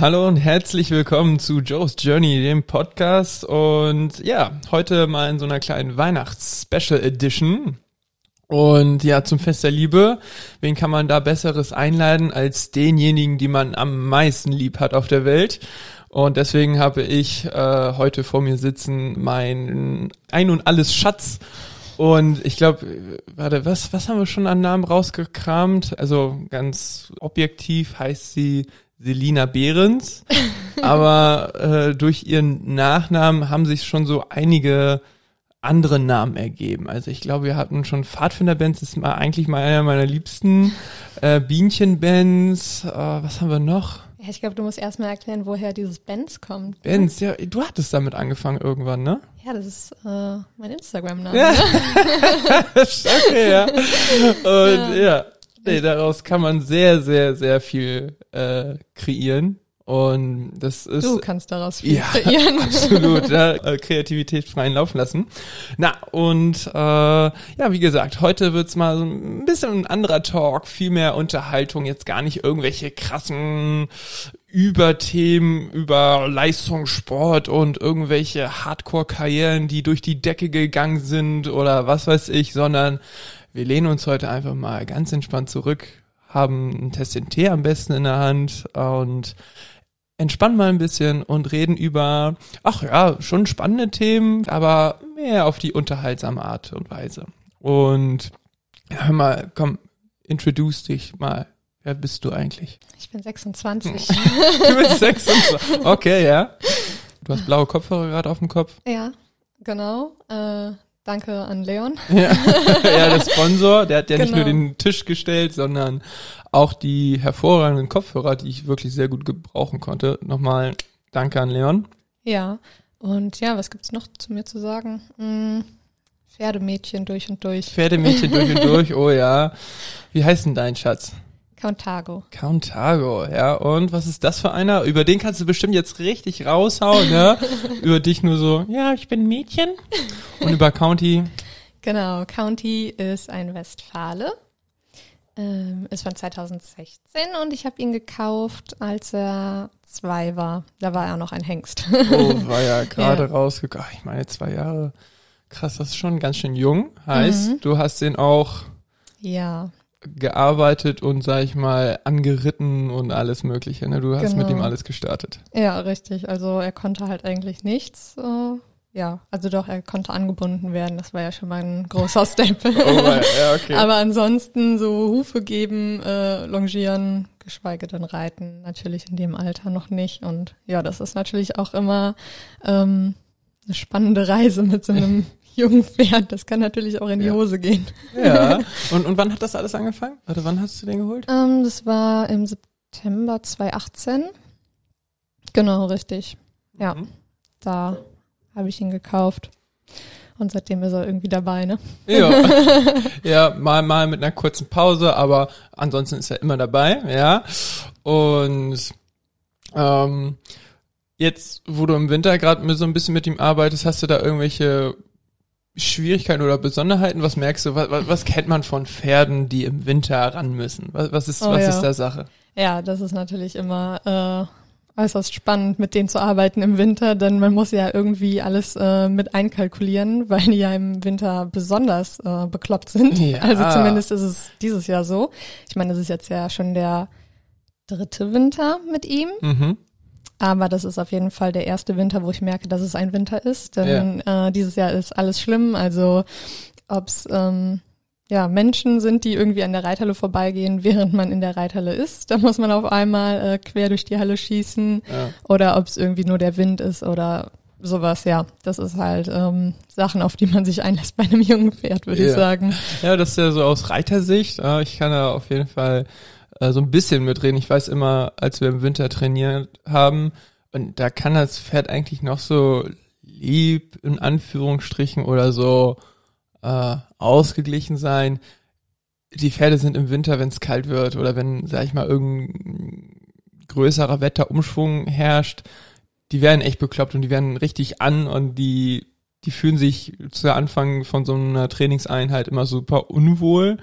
Hallo und herzlich willkommen zu Joe's Journey, dem Podcast. Und ja, heute mal in so einer kleinen Weihnachts-Special Edition. Und ja, zum Fest der Liebe, wen kann man da Besseres einladen als denjenigen, die man am meisten lieb hat auf der Welt? Und deswegen habe ich äh, heute vor mir sitzen mein Ein und Alles Schatz. Und ich glaube, warte, was, was haben wir schon an Namen rausgekramt? Also ganz objektiv heißt sie Selina Behrens. aber äh, durch ihren Nachnamen haben sich schon so einige andere Namen ergeben. Also ich glaube, wir hatten schon Pfadfinder-Bands, das ist mal eigentlich mal einer meiner liebsten. Äh, Bienchen-Bands, äh, was haben wir noch? Ja, ich glaube, du musst erstmal erklären, woher dieses Benz kommt. ne? Bands, ja, du hattest damit angefangen irgendwann, ne? Ja, das ist äh, mein Instagram-Name. Ja. ne? okay, ja. Und ja, nee, daraus kann man sehr, sehr, sehr viel äh, kreieren. Und das ist Du kannst daraus viel ja, kreieren. absolut, ja, äh, Kreativität freien Laufen lassen. Na, und äh, ja, wie gesagt, heute wird's mal so ein bisschen ein anderer Talk, viel mehr Unterhaltung, jetzt gar nicht irgendwelche krassen Überthemen über Leistungssport und irgendwelche Hardcore-Karrieren, die durch die Decke gegangen sind oder was weiß ich, sondern wir lehnen uns heute einfach mal ganz entspannt zurück, haben einen Tässchen Tee am besten in der Hand und entspannen mal ein bisschen und reden über, ach ja, schon spannende Themen, aber mehr auf die unterhaltsame Art und Weise. Und ja, hör mal, komm, introduce dich mal. Wer bist du eigentlich? Ich bin 26. Du bist 26. Okay, ja. Du hast blaue Kopfhörer gerade auf dem Kopf. ja, genau. Äh, danke an Leon. Ja, ja der Sponsor, der hat ja nicht Genau. nur den Tisch gestellt, sondern auch die hervorragenden Kopfhörer, die ich wirklich sehr gut gebrauchen konnte. Nochmal danke an Leon. Ja. Und ja, was gibt's noch zu mir zu sagen? Hm, Pferdemädchen durch und durch. Pferdemädchen durch und durch, oh ja. Wie heißt denn dein Schatz? Countago. Countago, ja. Und was ist das für einer? Über den kannst du bestimmt jetzt richtig raushauen, ne? über dich nur so, ja, ich bin Mädchen. Und über County, Genau, County ist ein Westfale. Ähm, ist von 2016 und ich habe ihn gekauft, als er zwei war. Da war er noch ein Hengst. oh, war ja gerade Ja. rausgegangen. Ich meine, zwei Jahre. Krass, das ist schon ganz schön jung. Heißt, Mhm. du hast den auch ja, gearbeitet und, sag ich mal, angeritten und alles Mögliche. Ne? Du hast mit Genau. ihm alles gestartet. ja, richtig. Also er konnte halt eigentlich nichts. Äh, ja, also doch, er konnte angebunden werden. Das war ja schon mal ein großer Step. Oh, mein- ja, okay. Aber ansonsten so Hufe geben, äh, longieren, geschweige denn reiten, natürlich in dem Alter noch nicht. Und ja, das ist natürlich auch immer ähm, eine spannende Reise mit so einem jungen Pferd. Das kann natürlich auch in die. Hose gehen. ja. Und, und wann hat das alles angefangen? Warte, wann hast du den geholt? Ähm, das war im September 2018. Genau, richtig. Ja, Mhm. da habe ich ihn gekauft. Und seitdem ist er irgendwie dabei, ne? Ja. ja, mal, mal mit einer kurzen Pause, aber ansonsten ist er immer dabei, ja. Und ähm, jetzt, wo du im Winter gerade so ein bisschen mit ihm arbeitest, hast du da irgendwelche Schwierigkeiten oder Besonderheiten? Was merkst du? Was, was, kennt man von Pferden, die im Winter ran müssen? Was, was ist, Oh, was ja. ist da Sache? Ja, das ist natürlich immer äh, äußerst spannend, mit denen zu arbeiten im Winter, denn man muss ja irgendwie alles äh, mit einkalkulieren, weil die ja im Winter besonders äh, bekloppt sind. Ja. Also zumindest ist es dieses Jahr so. Ich meine, das ist jetzt ja schon der dritte Winter mit ihm, Mhm. Aber das ist auf jeden Fall der erste Winter, wo ich merke, dass es ein Winter ist, denn äh, dieses Jahr ist alles schlimm. Also ob's ähm, ja, Menschen sind, die irgendwie an der Reithalle vorbeigehen, während man in der Reithalle ist. Da muss man auf einmal äh, quer durch die Halle schießen. Ja. Oder ob es irgendwie nur der Wind ist oder sowas, ja. Das ist halt ähm, Sachen, auf die man sich einlässt bei einem jungen Pferd, würde Ja. ich sagen. Ja, das ist ja so aus Reitersicht. äh, Ich kann da auf jeden Fall äh, so ein bisschen mitreden. Ich weiß immer, als wir im Winter trainiert haben, und da kann das Pferd eigentlich noch so lieb, in Anführungsstrichen, oder so äh, ausgeglichen sein. Die Pferde sind im Winter, wenn es kalt wird oder wenn, sag ich mal, irgendein größerer Wetterumschwung herrscht, die werden echt bekloppt und die werden richtig an und die die fühlen sich zu Anfang von so einer Trainingseinheit immer super unwohl.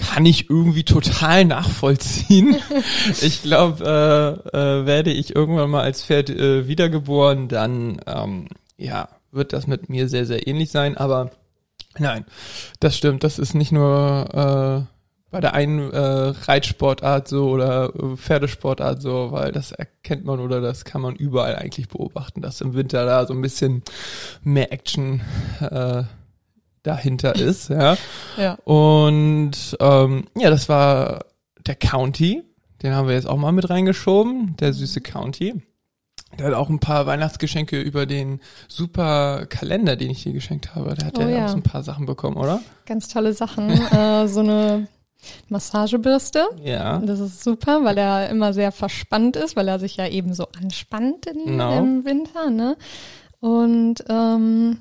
Kann ich irgendwie total nachvollziehen. ich glaube, äh, äh, werde ich irgendwann mal als Pferd äh, wiedergeboren, dann ähm, ja wird das mit mir sehr sehr ähnlich sein. Aber nein, das stimmt. Das ist nicht nur äh, bei der einen äh, Reitsportart so oder äh, Pferdesportart so, weil das erkennt man oder das kann man überall eigentlich beobachten, dass im Winter da so ein bisschen mehr Action äh, dahinter ist, ja. Ja. Und ähm, ja, das war der County. Den haben wir jetzt auch mal mit reingeschoben, der süße County. Der hat auch ein paar Weihnachtsgeschenke über den super Kalender, den ich dir geschenkt habe. Der hat Oh ja, ja. auch so ein paar Sachen bekommen, oder? Ganz tolle Sachen. äh, so eine Massagebürste. Ja. Das ist super, weil er immer sehr verspannt ist, weil er sich ja eben so anspannt in, Genau. im Winter. Ne? Und ähm,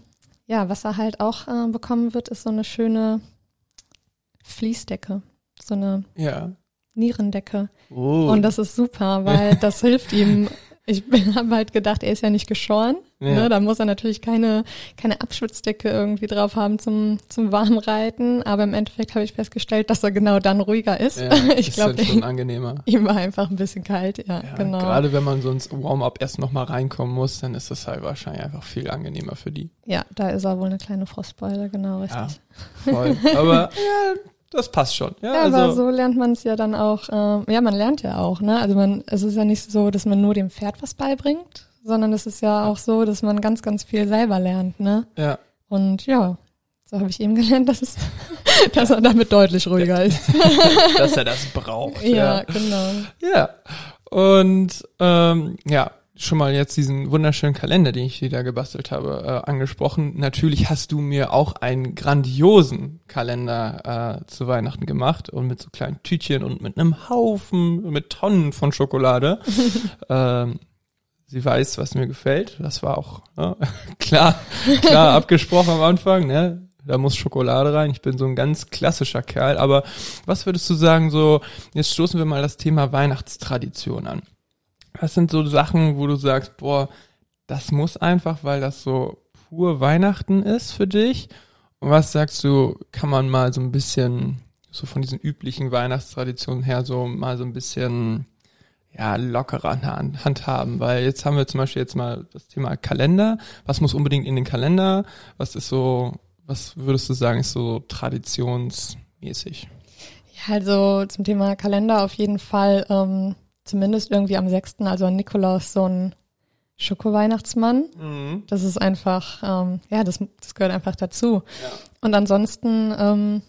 ja, was er halt auch äh, bekommen wird, ist so eine schöne Fließdecke, so eine Ja. Nierendecke. Oh. Und das ist super, weil das hilft ihm. Ich habe halt gedacht, er ist ja nicht geschoren. Ja. Ne? Da muss er natürlich keine, keine Abschutzdecke irgendwie drauf haben zum, zum Warmreiten. Aber im Endeffekt habe ich festgestellt, dass er genau dann ruhiger ist. ja, ich glaube, schon angenehmer. ihm war einfach ein bisschen kalt. Ja, Ja, genau. Gerade wenn man so ins Warm-up erst nochmal reinkommen muss, dann ist das halt wahrscheinlich einfach viel angenehmer für die. Ja, da ist er wohl eine kleine Frostbeule, genau richtig. Ja, voll. Aber ja, das passt schon. Ja, Ja, also, aber so lernt man es ja dann auch, ähm, ja, man lernt ja auch, ne? Also man, es ist ja nicht so, dass man nur dem Pferd was beibringt, sondern es ist ja auch so, dass man ganz, ganz viel selber lernt, ne? ja, Und ja, so habe ich eben gelernt, dass es, dass er damit deutlich ruhiger ist. dass er das braucht. Ja, ja. genau. Ja. Und ähm, ja, schon mal jetzt diesen wunderschönen Kalender, den ich dir da gebastelt habe, äh, angesprochen. Natürlich hast du mir auch einen grandiosen Kalender äh, zu Weihnachten gemacht und mit so kleinen Tütchen und mit einem Haufen, mit Tonnen von Schokolade. ähm, sie weiß, was mir gefällt. Das war auch ne, klar, klar abgesprochen am Anfang. Ne? Da muss Schokolade rein. Ich bin so ein ganz klassischer Kerl. Aber was würdest du sagen, so, jetzt stoßen wir mal das Thema Weihnachtstradition an. Was sind so Sachen, wo du sagst, boah, das muss einfach, weil das so pur Weihnachten ist für dich? Und was sagst du, kann man mal so ein bisschen, so von diesen üblichen Weihnachtstraditionen her, so mal so ein bisschen, ja, lockerer handhaben? Weil jetzt haben wir zum Beispiel jetzt mal das Thema Kalender. Was muss unbedingt in den Kalender? Was ist so, was würdest du sagen, ist so traditionsmäßig? Ja, also zum Thema Kalender auf jeden Fall, ähm, zumindest irgendwie am 6., also an Nikolaus, so ein Schoko-Weihnachtsmann. Mhm. Das ist einfach, ähm, ja, das, das gehört einfach dazu. Und ansonsten ähm,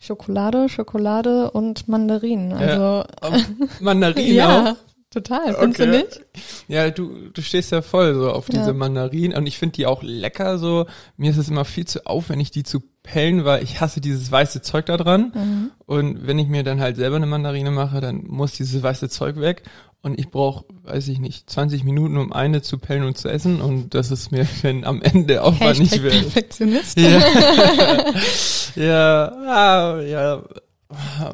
Schokolade, Schokolade und Mandarinen. Also Mandarinen ja, auch? total. Findest du Okay. nicht? Ja, du, du stehst ja voll so auf Ja. diese Mandarinen und ich finde die auch lecker so. Mir ist es immer viel zu aufwendig, die zu pellen, weil ich hasse dieses weiße Zeug da dran. Mhm. Und wenn ich mir dann halt selber eine Mandarine mache, dann muss dieses weiße Zeug weg. Und ich brauche, weiß ich nicht, 20 Minuten, um eine zu pellen und zu essen. Und das ist mir dann am Ende auch mal nicht wert. Perfektionist. Ja. ja, ja, ja.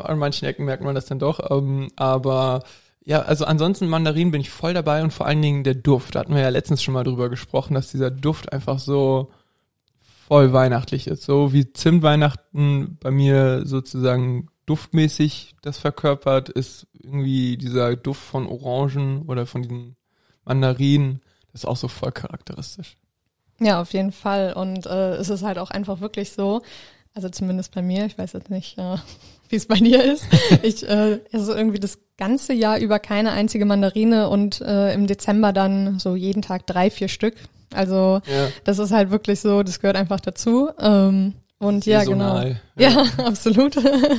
An manchen Ecken merkt man das dann doch. Ähm, aber ja, also ansonsten Mandarinen bin ich voll dabei und vor allen Dingen der Duft. Da hatten wir ja letztens schon mal drüber gesprochen, dass dieser Duft einfach so voll weihnachtlich ist. So wie Zimtweihnachten bei mir sozusagen duftmäßig das verkörpert, ist irgendwie dieser Duft von Orangen oder von diesen Mandarinen. Das ist auch so voll charakteristisch. Ja, auf jeden Fall. Und äh, es ist halt auch einfach wirklich so, also zumindest bei mir, ich weiß jetzt nicht, äh, wie es bei dir ist. Ich äh, also irgendwie das ganze Jahr über keine einzige Mandarine und äh, im Dezember dann so jeden Tag drei, vier Stück. Also Ja. das ist halt wirklich so, das gehört einfach dazu. Ähm, und ja, genau. Saisonal. Ja, absolut.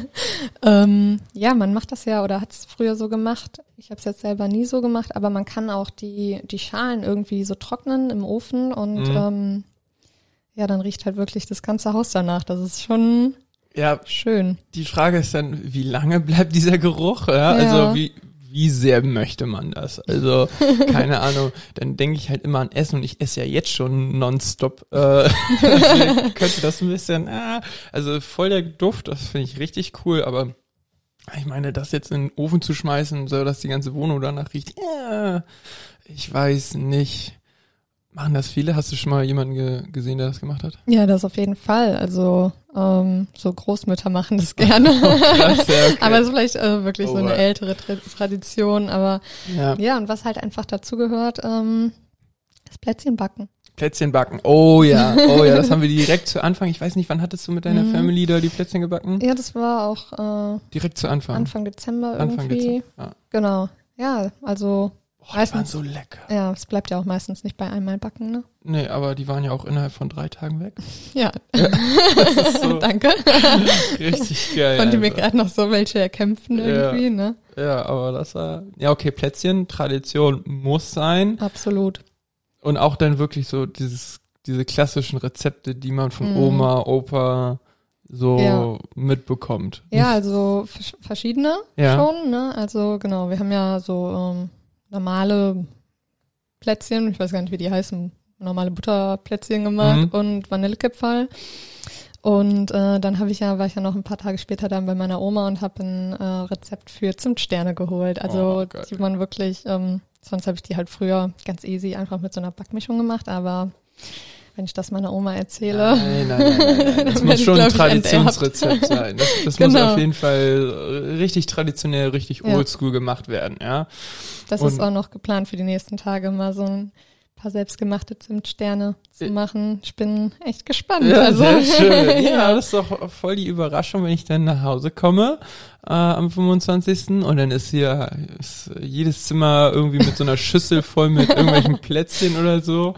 ähm, ja, man macht das ja oder hat es früher so gemacht. Ich habe es jetzt selber nie so gemacht, aber man kann auch die, die Schalen irgendwie so trocknen im Ofen und Mhm. ähm, ja, dann riecht halt wirklich das ganze Haus danach. Das ist schon Ja, schön. die Frage ist dann, wie lange bleibt dieser Geruch? Ja, Ja. also wie, wie sehr möchte man das? Also, keine Ahnung, dann denke ich halt immer an Essen und ich esse ja jetzt schon nonstop. Äh, deswegen könnte das ein bisschen, ah, also voll der Duft, das finde ich richtig cool, aber ich meine, das jetzt in den Ofen zu schmeißen, so dass die ganze Wohnung danach riecht, ja, ich weiß nicht. Machen das viele? Hast du schon mal jemanden ge gesehen, der das gemacht hat? Ja, das auf jeden Fall. Also ähm, so Großmütter machen das gerne. Oh, krass, ja, okay. aber es ist vielleicht äh, wirklich Oh, so eine wow. ältere Tra Tradition. Aber Ja. ja, und was halt einfach dazu gehört, ähm, das Plätzchen backen. Plätzchen backen. Oh ja, oh ja, das haben wir direkt zu Anfang. Ich weiß nicht, wann hattest du mit deiner Mhm. Family da die Plätzchen gebacken? Ja, das war auch äh, Direkt zu Anfang. Anfang Dezember Anfang irgendwie. Dezember. Ja. Genau. Ja, also Oh, die waren Meistens- so lecker. ja, es bleibt ja auch meistens nicht bei einmal backen, ne? Nee, aber die waren ja auch innerhalb von drei Tagen weg. Ja, Das ist so danke. richtig geil. Konnte mir gerade noch so welche erkämpfen Ja. irgendwie, ne? Ja, aber das war. Ja, okay, Plätzchen, Tradition muss sein. Absolut. Und auch dann wirklich so dieses, diese klassischen Rezepte, die man von Mhm. Oma, Opa so Ja. mitbekommt. Ja, also vers- verschiedene Ja. schon, ne? Also genau, wir haben ja so ähm, normale Plätzchen, ich weiß gar nicht, wie die heißen, normale Butterplätzchen gemacht Mhm. und Vanillekipferl. Und äh, dann habe ich ja, war ich ja noch ein paar Tage später dann bei meiner Oma und habe ein äh, Rezept für Zimtsterne geholt. Also Oh, die man wirklich, ähm, sonst habe ich die halt früher ganz easy einfach mit so einer Backmischung gemacht, aber wenn ich das meiner Oma erzähle, Nein, nein, nein, nein, nein. Das muss ich, schon ein Traditionsrezept sein. Das, das muss Genau. auf jeden Fall richtig traditionell, richtig Ja. oldschool gemacht werden, ja. Das Und- ist auch noch geplant für die nächsten Tage, mal so ein paar selbstgemachte Zimtsterne zu Ja. machen. Ich bin echt gespannt. Ja, also, sehr schön. Ja, ja. das ist doch voll die Überraschung, wenn ich dann nach Hause komme äh, am 25. und dann ist hier ist jedes Zimmer irgendwie mit so einer Schüssel voll mit irgendwelchen Plätzchen oder so.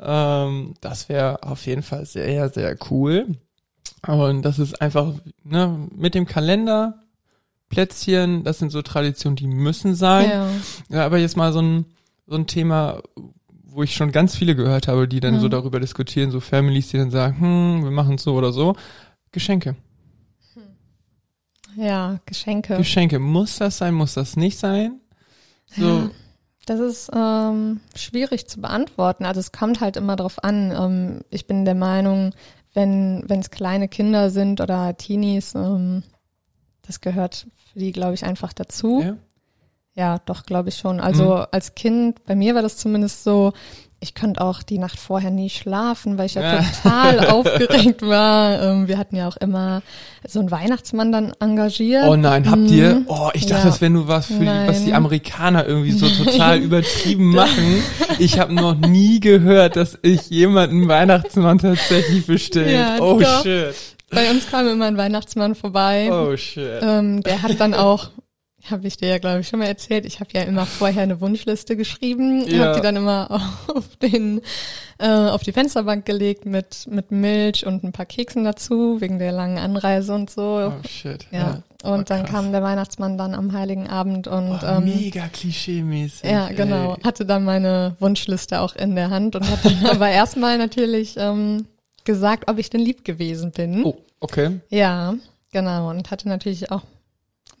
Ähm, das wäre auf jeden Fall sehr, sehr cool. Und das ist einfach ne, mit dem Kalender Plätzchen, das sind so Traditionen, die müssen sein. Ja. Ja, aber jetzt mal so ein, so ein Thema, wo ich schon ganz viele gehört habe, die dann so Mhm. darüber diskutieren, so Families, die dann sagen, hm, wir machen es so oder so. Geschenke. ja, Geschenke. Geschenke. Muss das sein, muss das nicht sein? So, Ja. Das ist ähm, schwierig zu beantworten. Also es kommt halt immer drauf an. Ähm, ich bin der Meinung, wenn wenn es kleine Kinder sind oder Teenies, ähm, das gehört für die, glaube ich, einfach dazu. ja. Ja, doch, glaube ich schon. Also Mhm. als Kind, bei mir war das zumindest so, ich konnte auch die Nacht vorher nie schlafen, weil ich ja, total aufgeregt war. Ähm, wir hatten ja auch immer so einen Weihnachtsmann dann engagiert. Oh nein, habt Mhm. ihr? Oh, ich dachte, Ja. das wäre nur was für die, was die. Amerikaner irgendwie so total übertrieben machen. Ich habe noch nie gehört, dass ich jemanden Weihnachtsmann tatsächlich bestellt. Ja, oh doch. shit. Bei uns kam immer ein Weihnachtsmann vorbei. Oh shit. Ähm, der hat dann auch, habe ich dir ja, glaube ich, schon mal erzählt, ich habe ja immer vorher eine Wunschliste geschrieben, Ja. habe die dann immer auf den äh, auf die Fensterbank gelegt mit mit Milch und ein paar Keksen dazu wegen der langen Anreise und so. Oh shit. ja. Oh, Und dann krass. kam der Weihnachtsmann dann am Heiligen Abend und Oh, ähm, mega klischee-mäßig. ja, genau, ey. hatte dann meine Wunschliste auch in der Hand und hat dann aber erstmal natürlich ähm, gesagt, ob ich denn lieb gewesen bin. Oh, okay. Ja, genau. Und hatte natürlich auch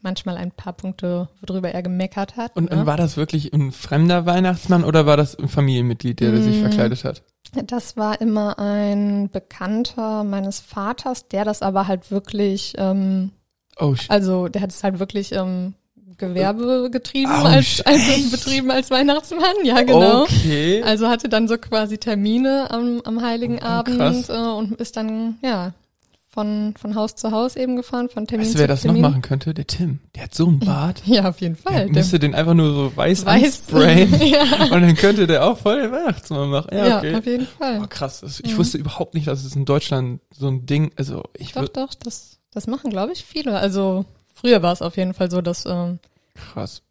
manchmal ein paar Punkte, worüber er gemeckert hat. Und, ne? und war das wirklich ein fremder Weihnachtsmann oder war das ein Familienmitglied, der, der sich Mm. verkleidet hat? Das war immer ein Bekannter meines Vaters, der das aber halt wirklich, ähm, Oh, also der hat es halt wirklich ähm, Gewerbe getrieben, Oh, als, als echt? betrieben als Weihnachtsmann, ja genau. Okay. Also hatte dann so quasi Termine am, am Heiligen Oh, Abend äh, und ist dann, ja, von, von Haus zu Haus eben gefahren, von Termin Weißt du, wer das noch machen könnte? Der Tim. Der hat so einen Bart. Ja, auf jeden Fall. Der müsste den einfach nur so weiß, weiß. ansprayen. ja. Und dann könnte der auch voll den Weihnachtsmann machen. Ja, Ja, okay. auf jeden Fall. Oh, krass. Ich Mhm. wusste überhaupt nicht, dass es in Deutschland so ein Ding, also ich Doch, doch, das, das machen, glaube ich, viele. Also früher war es auf jeden Fall so, dass ähm, krass.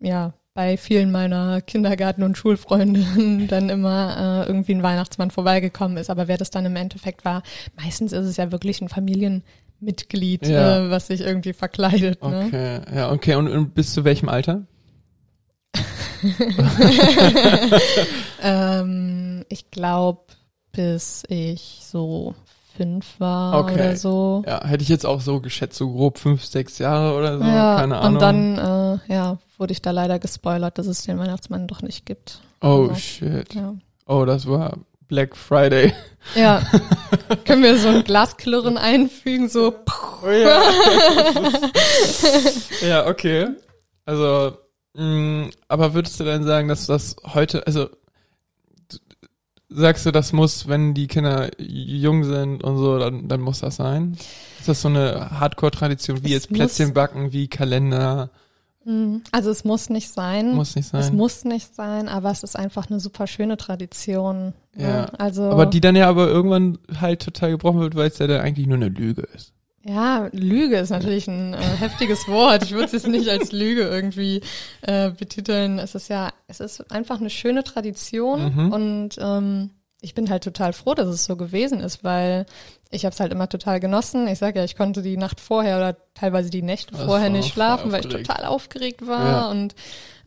ja bei vielen meiner Kindergarten- und Schulfreundinnen dann immer äh, irgendwie ein Weihnachtsmann vorbeigekommen ist. Aber wer das dann im Endeffekt war, meistens ist es ja wirklich ein Familienmitglied, Ja. äh, was sich irgendwie verkleidet. Ne? Okay, ja, okay. Und, und bis zu welchem Alter? Ähm, ich glaube, bis ich so fünf war Okay. oder so. Ja, hätte ich jetzt auch so geschätzt, so grob fünf, sechs Jahre oder so, Ja, keine Ahnung. und dann äh, ja, wurde ich da leider gespoilert, dass es den Weihnachtsmann doch nicht gibt. oh Also, shit. Ja. Oh, das war Black Friday. ja. Können wir so ein Glasklirren einfügen, so Oh ja. ja, okay. Also, mh, aber würdest du dann sagen, dass das heute, also sagst du, das muss, wenn die Kinder jung sind und so, dann, dann muss das sein? Ist das so eine Hardcore-Tradition, wie Es jetzt Plätzchen backen, wie Kalender? Mhm. Also es muss nicht sein. Muss nicht sein. Es muss nicht sein, aber es ist einfach eine super schöne Tradition. Ja. Also Aber die dann ja aber irgendwann halt total gebrochen wird, weil es ja dann eigentlich nur eine Lüge ist. Ja, Lüge ist natürlich ein äh, heftiges Wort. Ich würde es jetzt nicht als Lüge irgendwie äh, betiteln. Es ist ja, es ist einfach eine schöne Tradition Mhm. und ähm, ich bin halt total froh, dass es so gewesen ist, weil ich habe es halt immer total genossen. Ich sage ja, ich konnte die Nacht vorher oder teilweise die Nächte Das vorher nicht schlafen, weil ich total aufgeregt war Ja. und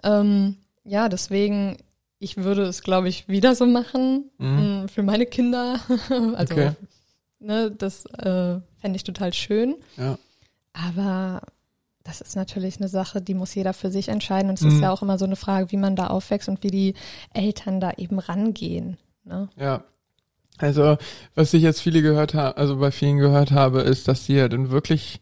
ähm, ja, deswegen ich würde es, glaube ich, wieder so machen Mhm. mh, für meine Kinder. also, Okay. Ne, das äh, fände ich total schön. Ja. Aber das ist natürlich eine Sache, die muss jeder für sich entscheiden. Und es Mhm. ist ja auch immer so eine Frage, wie man da aufwächst und wie die Eltern da eben rangehen. Ne? Ja. Also, was ich jetzt viele gehört habe, also bei vielen gehört habe, ist, dass sie ja dann wirklich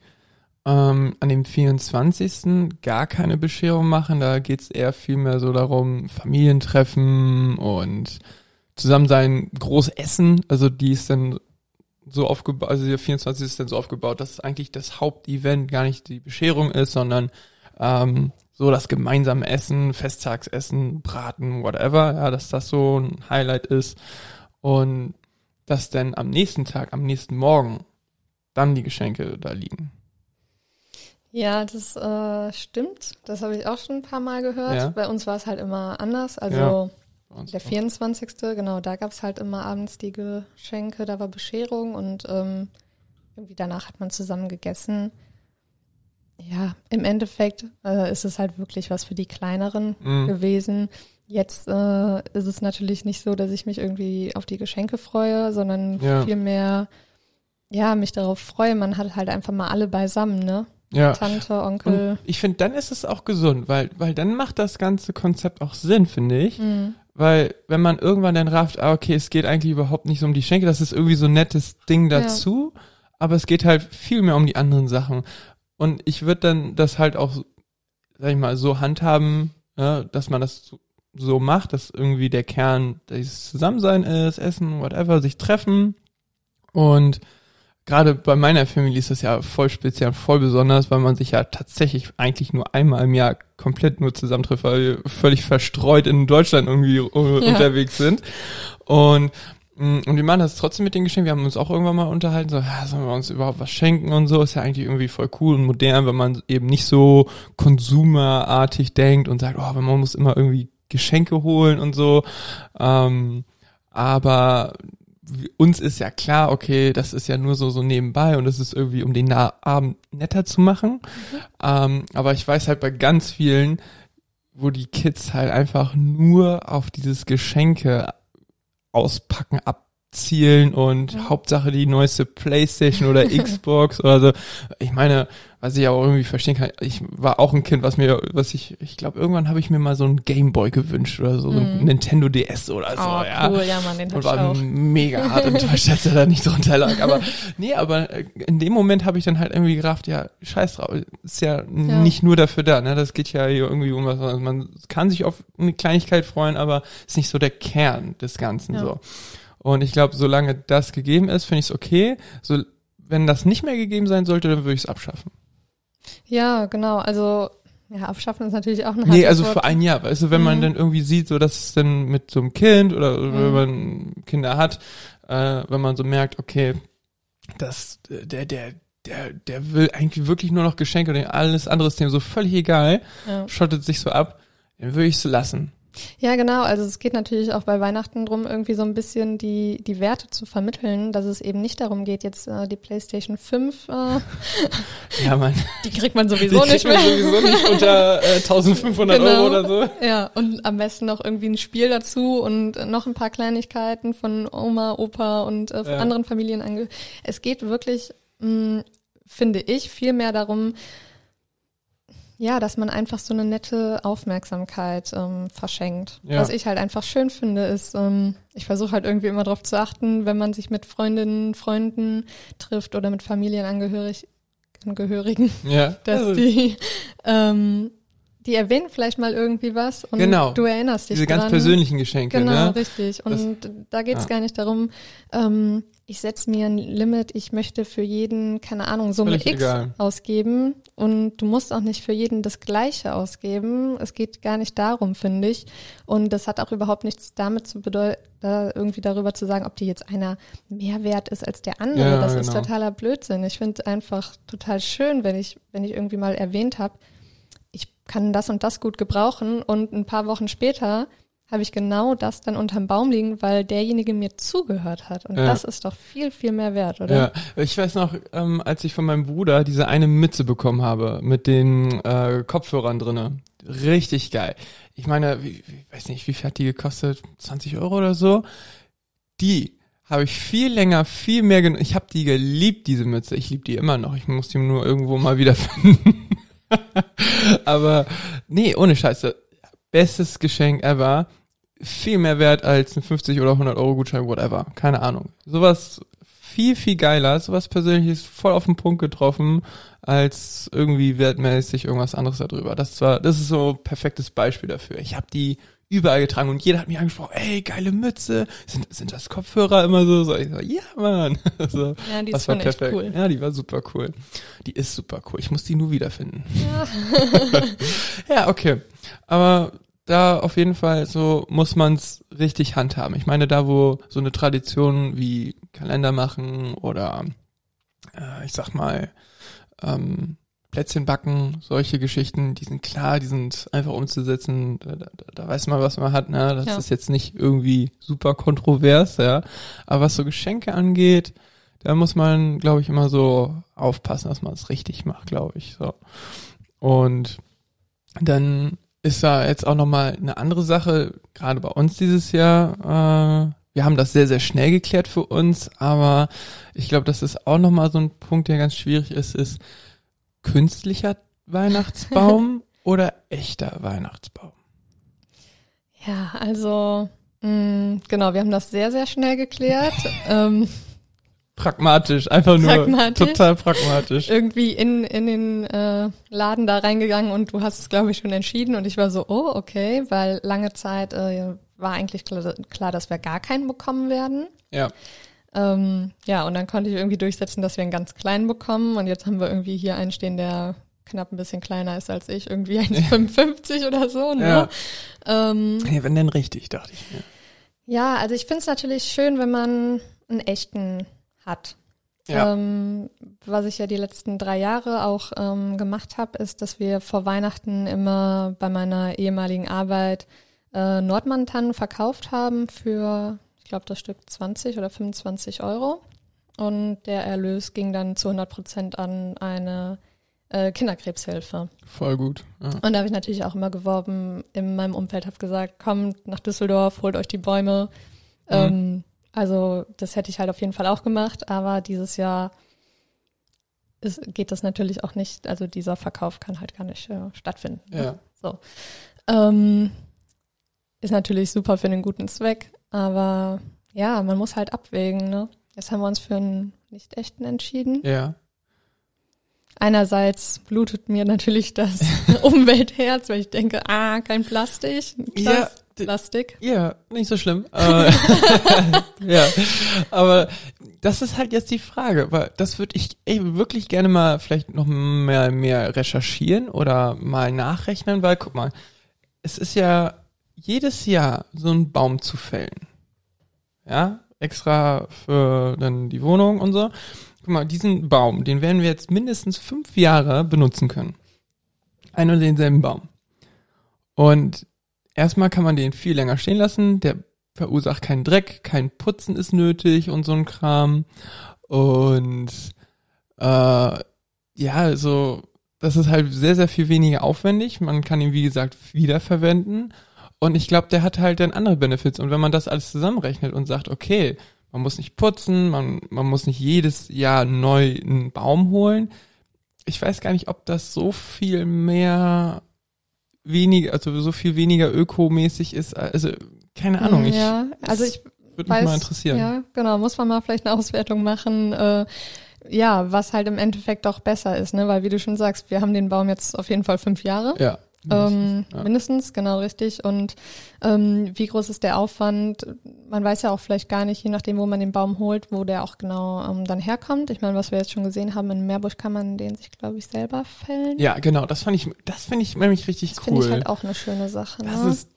ähm, an dem 24. gar keine Bescherung machen. Da geht's eher viel mehr so darum, Familientreffen und zusammen sein, groß essen. Also die ist dann so aufgebaut, also der 24. ist dann so aufgebaut, dass eigentlich das Hauptevent gar nicht die Bescherung ist, sondern ähm, so das gemeinsame Essen, Festtagsessen, Braten, whatever, ja, dass das so ein Highlight ist und dass dann am nächsten Tag, am nächsten Morgen dann die Geschenke da liegen. Ja, das äh, stimmt. Das habe ich auch schon ein paar Mal gehört. Ja. Bei uns war es halt immer anders. Also Ja. Der auch. 24. genau, da gab es halt immer abends die Geschenke, da war Bescherung und ähm, irgendwie danach hat man zusammen gegessen. Ja, im Endeffekt äh, ist es halt wirklich was für die Kleineren Mhm. gewesen. Jetzt äh, ist es natürlich nicht so, dass ich mich irgendwie auf die Geschenke freue, sondern Ja. vielmehr, ja, mich darauf freue. Man hat halt einfach mal alle beisammen, ne? Ja. Tante, Onkel. Und ich finde, dann ist es auch gesund, weil, weil dann macht das ganze Konzept auch Sinn, finde ich. Mhm. Weil wenn man irgendwann dann rafft, ah, okay, es geht eigentlich überhaupt nicht so um die Schenke, das ist irgendwie so ein nettes Ding Ja. dazu, aber es geht halt viel mehr um die anderen Sachen. Und ich würde dann das halt auch, sag ich mal, so handhaben, ja, dass man das so, so macht, dass irgendwie der Kern dieses Zusammensein ist, Essen, whatever, sich treffen. Und gerade bei meiner Familie ist das ja voll speziell, voll besonders, weil man sich ja tatsächlich eigentlich nur einmal im Jahr komplett nur zusammentrifft, weil wir völlig verstreut in Deutschland irgendwie äh, unterwegs sind. Und mh, und wir machen das trotzdem mit den Geschenken. Wir haben uns auch irgendwann mal unterhalten, so, ja, sollen wir uns überhaupt was schenken und so. Ist ja eigentlich irgendwie voll cool und modern, wenn man eben nicht so konsumerartig denkt und sagt, oh, man muss immer irgendwie Geschenke holen und so. Ähm, aber uns ist ja klar, okay, das ist ja nur so so nebenbei und das ist irgendwie, um den Abend netter zu machen. Ähm, aber ich weiß halt bei ganz vielen, wo die Kids halt einfach nur auf dieses Geschenke auspacken abzielen und Ja. Hauptsache die neueste Playstation oder Xbox oder so. Ich meine, was ich auch irgendwie verstehen kann, ich war auch ein Kind, was mir, was ich, ich glaube, irgendwann habe ich mir mal so ein Gameboy gewünscht oder so, so ein Mhm. Nintendo DS oder so, oh, ja. cool, ja, man, den Und war auch. mega hart enttäuscht, dass er da nicht drunter lag. Aber nee, aber äh, in dem Moment habe ich dann halt irgendwie gedacht, ja, scheiß drauf, ist ja, Ja. nicht nur dafür da, ne? Das geht ja hier irgendwie um was. Also man kann sich auf eine Kleinigkeit freuen, aber ist nicht so der Kern des Ganzen Ja. so. Und ich glaube, solange das gegeben ist, finde ich es okay. So, wenn das nicht mehr gegeben sein sollte, dann würde ich es abschaffen. Ja, genau. Also, ja, abschaffen ist natürlich auch ein Nee, also für ein Jahr. Weißt du, wenn man Mhm. dann irgendwie sieht, so dass es dann mit so einem Kind oder, oder wenn Mhm. man Kinder hat, äh, wenn man so merkt, okay, das, der, der, der, der will eigentlich wirklich nur noch Geschenke und alles andere ist dem so völlig egal, Ja. schottet sich so ab, dann würde ich es lassen. Ja, genau. Also es geht natürlich auch bei Weihnachten drum, irgendwie so ein bisschen die, die Werte zu vermitteln, dass es eben nicht darum geht, jetzt äh, die PlayStation 5, äh, Ja, man. die kriegt man Die sowieso kriegt nicht mehr. sowieso nicht unter äh, 1500 Genau. Euro oder so. Ja, und am besten noch irgendwie ein Spiel dazu und noch ein paar Kleinigkeiten von Oma, Opa und äh, Ja. anderen Familien. Es geht wirklich, mh, finde ich, viel mehr darum, ja, dass man einfach so eine nette Aufmerksamkeit ähm, verschenkt. Ja. Was ich halt einfach schön finde, ist, ähm, ich versuche halt irgendwie immer darauf zu achten, wenn man sich mit Freundinnen, Freunden trifft oder mit Familienangehörig, Angehörigen, Ja. dass Also, die ähm, die erwähnen vielleicht mal irgendwie was und Genau. du erinnerst dich Diese ganz dran. persönlichen Geschenke, Genau, ne? richtig. Und da geht es ja. gar nicht darum, ähm, ich setze mir ein Limit, ich möchte für jeden, keine Ahnung, Summe Völlig X egal. ausgeben. Und du musst auch nicht für jeden das Gleiche ausgeben. Es geht gar nicht darum, finde ich. Und das hat auch überhaupt nichts damit zu bedeuten, da irgendwie darüber zu sagen, ob dir jetzt einer mehr wert ist als der andere. Ja, das ist genau. totaler Blödsinn. Ich finde einfach total schön, wenn ich, wenn ich irgendwie mal erwähnt habe, ich kann das und das gut gebrauchen und ein paar Wochen später habe ich genau das dann unterm Baum liegen, weil derjenige mir zugehört hat. Und Ja. das ist doch viel, viel mehr wert, oder? Ja, ich weiß noch, ähm, als ich von meinem Bruder diese eine Mütze bekommen habe mit den äh, Kopfhörern drinne. Richtig geil. Ich meine, wie, wie, weiß nicht, wie viel hat die gekostet? 20 Euro oder so? Die habe ich viel länger, viel mehr genutzt. Ich habe die geliebt, diese Mütze. Ich liebe die immer noch. Ich muss die nur irgendwo mal wieder finden. Aber nee, ohne Scheiße. Bestes Geschenk ever. Viel mehr wert als ein 50 oder 100 Euro Gutschein, whatever. Keine Ahnung. Sowas viel, viel geiler. Sowas persönliches voll auf den Punkt getroffen, als irgendwie wertmäßig irgendwas anderes darüber. Das war, das ist so ein perfektes Beispiel dafür. Ich habe die überall getragen und jeder hat mich angesprochen, ey, geile Mütze, sind, sind das Kopfhörer immer so? so ich so, ja, Mann. so, Ja, die das ist war schon echt perfekt. cool. Ja, die war super cool. Die ist super cool. Ich muss die nur wiederfinden. Ja. Ja, okay. Aber da auf jeden Fall so muss man's richtig handhaben. Ich meine, da wo so eine Tradition wie Kalender machen oder äh, ich sag mal ähm, Plätzchen backen, solche Geschichten, die sind klar, die sind einfach umzusetzen. Da, da, da weiß man, was man hat. Ne? Das Ja. ist jetzt nicht irgendwie super kontrovers, ja. Aber was so Geschenke angeht, da muss man, glaube ich, immer so aufpassen, dass man es richtig macht, glaube ich. So. Und dann ist da jetzt auch nochmal eine andere Sache, gerade bei uns dieses Jahr. Äh, wir haben das sehr, sehr schnell geklärt für uns, aber ich glaube, das ist auch nochmal so ein Punkt, der ganz schwierig ist, ist künstlicher Weihnachtsbaum oder echter Weihnachtsbaum? Ja, also mh, genau, wir haben das sehr, sehr schnell geklärt. ähm, Pragmatisch, einfach nur Pragmatisch. total pragmatisch. irgendwie in, in den äh, Laden da reingegangen und du hast es, glaube ich, schon entschieden und ich war so, oh, okay, weil lange Zeit äh, war eigentlich klar, klar, dass wir gar keinen bekommen werden. Ja, Ähm, ja, und dann konnte ich irgendwie durchsetzen, dass wir einen ganz kleinen bekommen und jetzt haben wir irgendwie hier einen stehen, der knapp ein bisschen kleiner ist als ich, irgendwie 1,55 oder so. Ne? Ja. Ähm, ja, wenn denn richtig, dachte ich mir. Ja, also ich finde es natürlich schön, wenn man einen echten hat. Ja. Ähm, was ich ja die letzten drei Jahre auch ähm, gemacht habe, ist, dass wir vor Weihnachten immer bei meiner ehemaligen Arbeit äh, Nordmann-Tannen verkauft haben für, glaube, das Stück 20 oder 25 Euro. Und der Erlös ging dann zu 100 Prozent an eine äh, Kinderkrebshilfe. Voll gut. Ja. Und da habe ich natürlich auch immer geworben, in meinem Umfeld habe gesagt, kommt nach Düsseldorf, holt euch die Bäume. Mhm. Ähm, also das hätte ich halt auf jeden Fall auch gemacht, aber dieses Jahr ist, geht das natürlich auch nicht, also dieser Verkauf kann halt gar nicht äh, stattfinden. ne? Ja. Ähm, ist natürlich super für den guten Zweck, aber ja, man muss halt abwägen. Ne? Jetzt haben wir uns für einen nicht echten entschieden. Ja. Einerseits blutet mir natürlich das Umweltherz, weil ich denke, ah, kein Plastik. Ja, Plastik. Ja, nicht so schlimm. Äh, ja, aber das ist halt jetzt die Frage, weil das würde ich ey, wirklich gerne mal vielleicht noch mehr, mehr recherchieren oder mal nachrechnen, weil guck mal, es ist ja jedes Jahr so ein Baum zu fällen. Ja, extra für dann die Wohnung und so. Guck mal, diesen Baum, den werden wir jetzt mindestens fünf Jahre benutzen können. Ein und denselben Baum. Und erstmal kann man den viel länger stehen lassen. Der verursacht keinen Dreck, kein Putzen ist nötig und so ein Kram. Und äh, ja, also das ist halt sehr, sehr viel weniger aufwendig. Man kann ihn, wie gesagt, wiederverwenden. Und ich glaube, der hat halt dann andere Benefits. Und wenn man das alles zusammenrechnet und sagt, okay, man muss nicht putzen, man, man muss nicht jedes Jahr neu einen Baum holen. Ich weiß gar nicht, ob das so viel mehr weniger, also so viel weniger ökomäßig ist. Also keine Ahnung, ich ja, also ich würde mich mal interessieren. ja, genau, muss man mal vielleicht eine Auswertung machen, äh, ja, was halt im Endeffekt auch besser ist, ne, weil wie du schon sagst, wir haben den Baum jetzt auf jeden Fall fünf Jahre. Ja, Mindestens, ähm, ja. mindestens, genau richtig. Und ähm, wie groß ist der Aufwand? Man weiß ja auch vielleicht gar nicht, je nachdem, wo man den Baum holt, wo der auch genau ähm, dann herkommt. Ich meine, was wir jetzt schon gesehen haben, in Meerbusch kann man den sich, glaube ich, selber fällen. Ja, genau. Das fand ich, das finde ich nämlich richtig das cool. Das finde ich halt auch eine schöne Sache. Das ne? ist,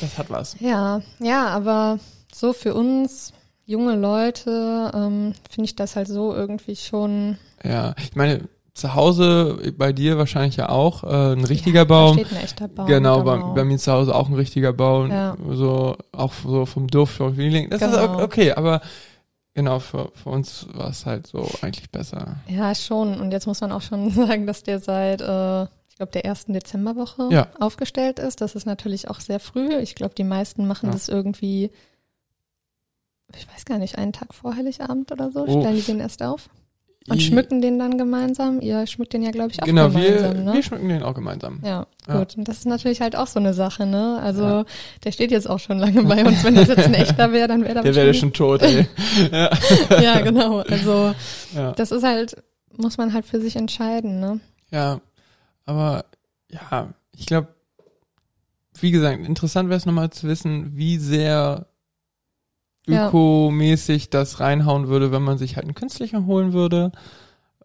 das hat was. Ja, ja, aber so für uns junge Leute ähm, finde ich das halt so irgendwie schon. Ja, ich meine, zu Hause bei dir wahrscheinlich ja auch äh, ein richtiger ja, Baum. Da steht ein echter Baum. Genau, genau. Bei, bei, mir zu Hause auch ein richtiger Baum. Ja. So auch so vom Duft, vom Feeling. Das genau. ist okay, aber genau für, für uns war es halt so eigentlich besser. Ja, schon. Und jetzt muss man auch schon sagen, dass der seit äh, ich glaube der ersten Dezemberwoche ja. aufgestellt ist. Das ist natürlich auch sehr früh. Ich glaube, die meisten machen das irgendwie ich weiß gar nicht, einen Tag vor Heiligabend oder so, oh. stellen die den erst auf. Und schmücken den dann gemeinsam? Ihr schmückt den ja, glaube ich, auch genau, gemeinsam. Genau, wir, ne? wir schmücken den auch gemeinsam. Ja, ja, gut. Und das ist natürlich halt auch so eine Sache, ne? Also, ja. der steht jetzt auch schon lange bei uns. Wenn das jetzt ein echter wäre, dann wäre der Der wäre schon tot, ey. ja. ja, genau. Also, ja. das ist halt, muss man halt für sich entscheiden, ne? Ja, aber, ja, ich glaube, wie gesagt, interessant wäre es nochmal zu wissen, wie sehr ökomäßig das reinhauen würde, wenn man sich halt einen künstlichen holen würde.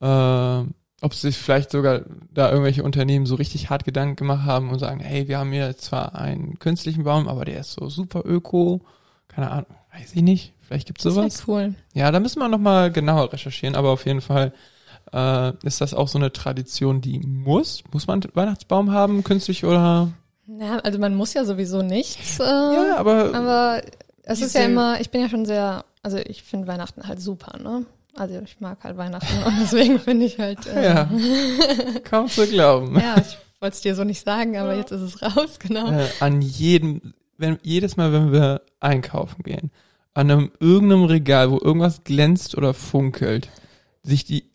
Äh, ob sich vielleicht sogar da irgendwelche Unternehmen so richtig hart Gedanken gemacht haben und sagen, hey, wir haben hier zwar einen künstlichen Baum, aber der ist so super öko. Keine Ahnung, weiß ich nicht. Vielleicht gibt's sowas. Das ist cool. Ja, da müssen wir nochmal genauer recherchieren, aber auf jeden Fall äh, ist das auch so eine Tradition, die muss. Muss man einen Weihnachtsbaum haben, künstlich oder? Na, also man muss ja sowieso nichts. Äh, ja, aber, aber es ist ja immer, ich bin ja schon sehr, also ich finde Weihnachten halt super, ne? Also ich mag halt Weihnachten und deswegen finde ich halt. Äh, ja. Kaum zu glauben. ja, ich wollte es dir so nicht sagen, aber jetzt ist es raus, genau. Äh, an jedem, wenn, jedes Mal, wenn wir einkaufen gehen, an einem irgendeinem Regal, wo irgendwas glänzt oder funkelt, sich die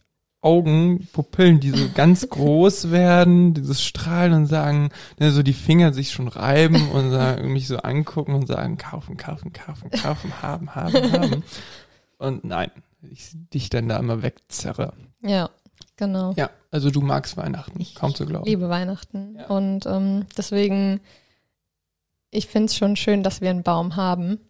Augen, Pupillen, die so ganz groß werden, dieses Strahlen und sagen, ne, so die Finger sich schon reiben und sagen, mich so angucken und sagen, kaufen, kaufen, kaufen, kaufen, haben, haben, haben. Und nein, ich dich dann da immer wegzerre. Ja, genau. Ja, also du magst Weihnachten, ich kaum zu glauben. liebe Weihnachten. Ja. Und ähm, deswegen, ich finde es schon schön, dass wir einen Baum haben.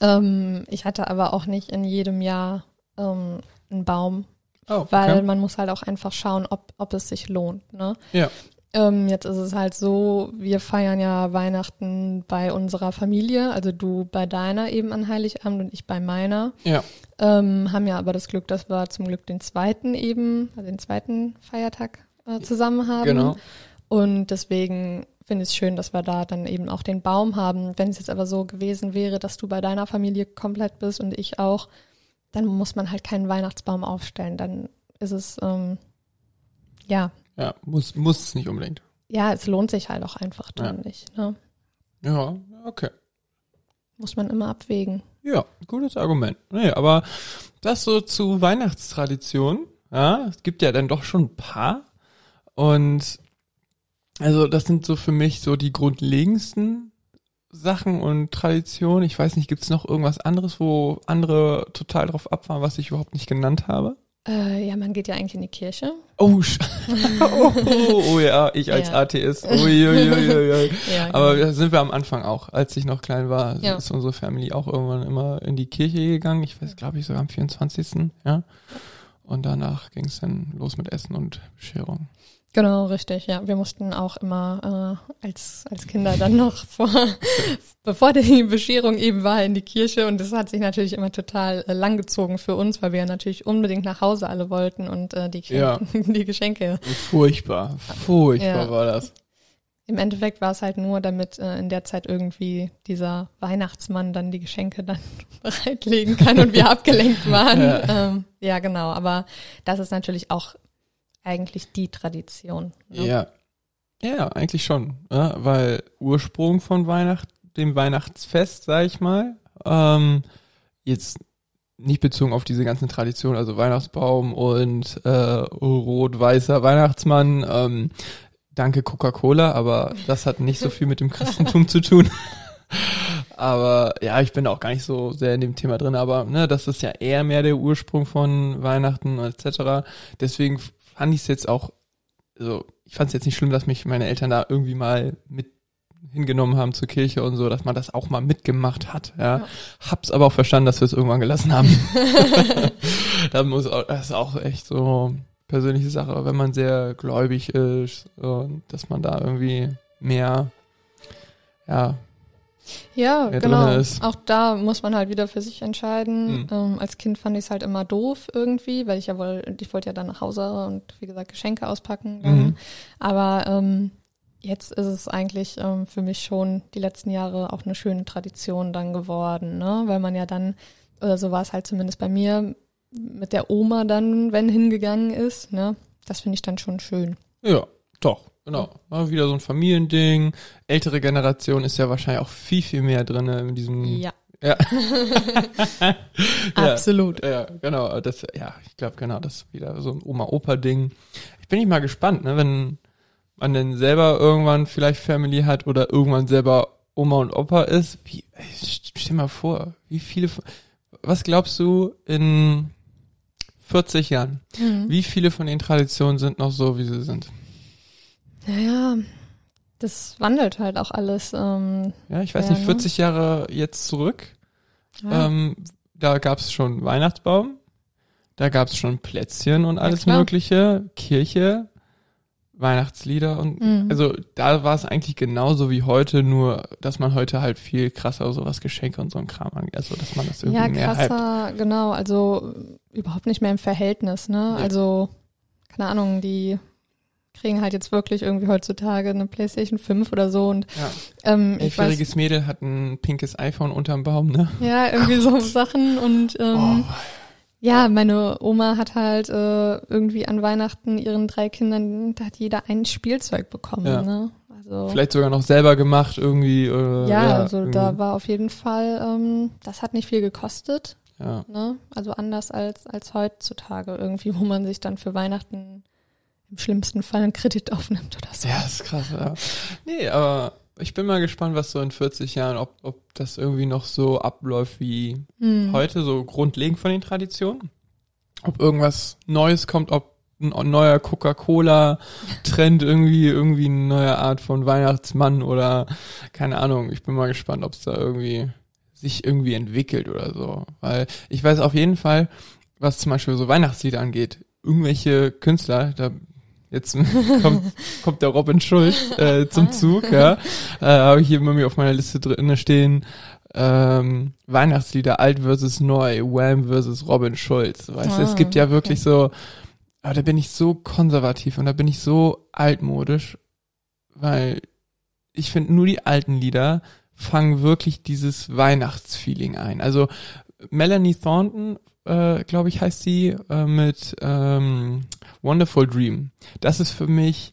Ähm, ich hatte aber auch nicht in jedem Jahr ähm, einen Baum Oh, okay. Weil man muss halt auch einfach schauen, ob, ob es sich lohnt. Ne? Ja. Ähm, jetzt ist es halt so, wir feiern ja Weihnachten bei unserer Familie, also du bei deiner eben an Heiligabend und ich bei meiner. Ja. Ähm, haben ja aber das Glück, dass wir zum Glück den zweiten eben, also den zweiten Feiertag äh, zusammen haben. Genau. Und deswegen finde ich es schön, dass wir da dann eben auch den Baum haben. Wenn es jetzt aber so gewesen wäre, dass du bei deiner Familie komplett bist und ich auch, dann muss man halt keinen Weihnachtsbaum aufstellen. Dann ist es, ähm, ja. Ja, muss, muss es nicht unbedingt. Ja, es lohnt sich halt auch einfach dann ja. nicht. Ne? Ja, okay. Muss man immer abwägen. Ja, gutes Argument. Nee, aber das so zu Weihnachtstraditionen, ja, es gibt ja dann doch schon ein paar. Und also das sind so für mich so die grundlegendsten Sachen und Traditionen. Ich weiß nicht, gibt es noch irgendwas anderes, wo andere total drauf abfahren, was ich überhaupt nicht genannt habe? Äh, ja, man geht ja eigentlich in die Kirche. Oh, oh, oh, oh, ja, ich als ja. Atheist. Ui, ui, ui, ui. ja, genau. Aber sind wir am Anfang auch. Als ich noch klein war, ja. ist unsere Family auch irgendwann immer in die Kirche gegangen. Ich weiß, glaube ich, sogar am 24. Ja. Und danach ging es dann los mit Essen und Bescherung. Genau, richtig, ja. Wir mussten auch immer äh, als, als Kinder dann noch vor, bevor die Bescherung eben war, in die Kirche. Und das hat sich natürlich immer total äh, langgezogen für uns, weil wir natürlich unbedingt nach Hause alle wollten und äh, die, ja. die Geschenke. Furchtbar, furchtbar ja. war das. Im Endeffekt war es halt nur, damit äh, in der Zeit irgendwie dieser Weihnachtsmann dann die Geschenke dann bereitlegen kann und wir abgelenkt waren. Ja. Ähm, ja, genau. Aber das ist natürlich auch eigentlich die Tradition. Ne? Ja. Ja, eigentlich schon. Ja, weil Ursprung von Weihnacht, dem Weihnachtsfest, sag ich mal, ähm, jetzt nicht bezogen auf diese ganzen Traditionen, also Weihnachtsbaum und äh, rot-weißer Weihnachtsmann, ähm, danke Coca-Cola, aber das hat nicht so viel mit dem Christentum zu tun. aber ja, ich bin auch gar nicht so sehr in dem Thema drin, aber ne, das ist ja eher mehr der Ursprung von Weihnachten etc. Deswegen fand ich es jetzt auch also ich fand es jetzt nicht schlimm, dass mich meine Eltern da irgendwie mal mit hingenommen haben zur Kirche und so, dass man das auch mal mitgemacht hat. Ja, ja. hab's aber auch verstanden, dass wir es irgendwann gelassen haben. da muss auch, das ist auch echt so persönliche Sache, wenn man sehr gläubig ist und dass man da irgendwie mehr, ja. Ja, genau. Auch da muss man halt wieder für sich entscheiden. Mhm. Ähm, als Kind fand ich es halt immer doof irgendwie, weil ich ja wohl, ich wollte ja dann nach Hause und wie gesagt Geschenke auspacken. Mhm. Aber ähm, jetzt ist es eigentlich ähm, für mich schon die letzten Jahre auch eine schöne Tradition dann geworden, ne? Weil man ja dann, oder so war es halt zumindest bei mir, mit der Oma dann, wenn hingegangen ist, ne? Das finde ich dann schon schön. Ja, doch, genau. Ja, wieder so ein Familiending. Ältere Generation ist ja wahrscheinlich auch viel, viel mehr drin in diesem. Ja. Ja. Absolut. Ja, ja, genau. Das, ja, ich glaube, genau, das ist wieder so ein Oma-Opa-Ding. Ich bin nicht mal gespannt, ne, wenn man denn selber irgendwann vielleicht Family hat oder irgendwann selber Oma und Opa ist. Wie, stell mal vor, wie viele, was glaubst du in 40 Jahren. Mhm. Wie viele von den Traditionen sind noch so, wie sie sind? Naja, das wandelt halt auch alles. Ähm, ja, ich weiß ja, nicht, 40 ne? Jahre jetzt zurück. Ja. Ähm, da gab es schon Weihnachtsbaum, da gab es schon Plätzchen und alles ja, Mögliche, Kirche, Weihnachtslieder und mhm. also da war es eigentlich genauso wie heute, nur dass man heute halt viel krasser sowas Geschenke und so ein Kram angeht, also dass man das irgendwie ja, mehr krasser, hypt. genau, also überhaupt nicht mehr im Verhältnis, ne? Ja. Also keine Ahnung, die kriegen halt jetzt wirklich irgendwie heutzutage eine Playstation 5 oder so und ja. ähm, elfjähriges Mädel hat ein pinkes iPhone unterm Baum, ne? Ja, irgendwie Gott. so Sachen und ähm, oh. Ja, meine Oma hat halt äh, irgendwie an Weihnachten ihren drei Kindern, da hat jeder ein Spielzeug bekommen. Ja. Ne? Also, Vielleicht sogar noch selber gemacht irgendwie. Äh, ja, ja, also irgendwie. da war auf jeden Fall, ähm, das hat nicht viel gekostet. Ja. Ne? Also anders als, als heutzutage irgendwie, wo man sich dann für Weihnachten im schlimmsten Fall einen Kredit aufnimmt oder so. Ja, ist krass, ja. Nee, aber ich bin mal gespannt, was so in 40 Jahren, ob, ob das irgendwie noch so abläuft wie mhm. heute, so grundlegend von den Traditionen. Ob irgendwas Neues kommt, ob ein neuer Coca-Cola-Trend irgendwie, irgendwie eine neue Art von Weihnachtsmann oder keine Ahnung. Ich bin mal gespannt, ob es da irgendwie sich irgendwie entwickelt oder so. Weil ich weiß auf jeden Fall, was zum Beispiel so Weihnachtslieder angeht, irgendwelche Künstler, da Jetzt kommt, kommt der Robin Schulz äh, zum ah. Zug, ja. Äh, Habe ich hier bei mir auf meiner Liste drin stehen. Ähm, Weihnachtslieder alt versus neu, Wham versus Robin Schulz. Weißt du, es gibt ja ah, wirklich okay. so, aber da bin ich so konservativ und da bin ich so altmodisch, weil ich finde nur die alten Lieder fangen wirklich dieses Weihnachtsfeeling ein. Also Melanie Thornton äh, glaube ich, heißt sie, äh, mit ähm, Wonderful Dream. Das ist für mich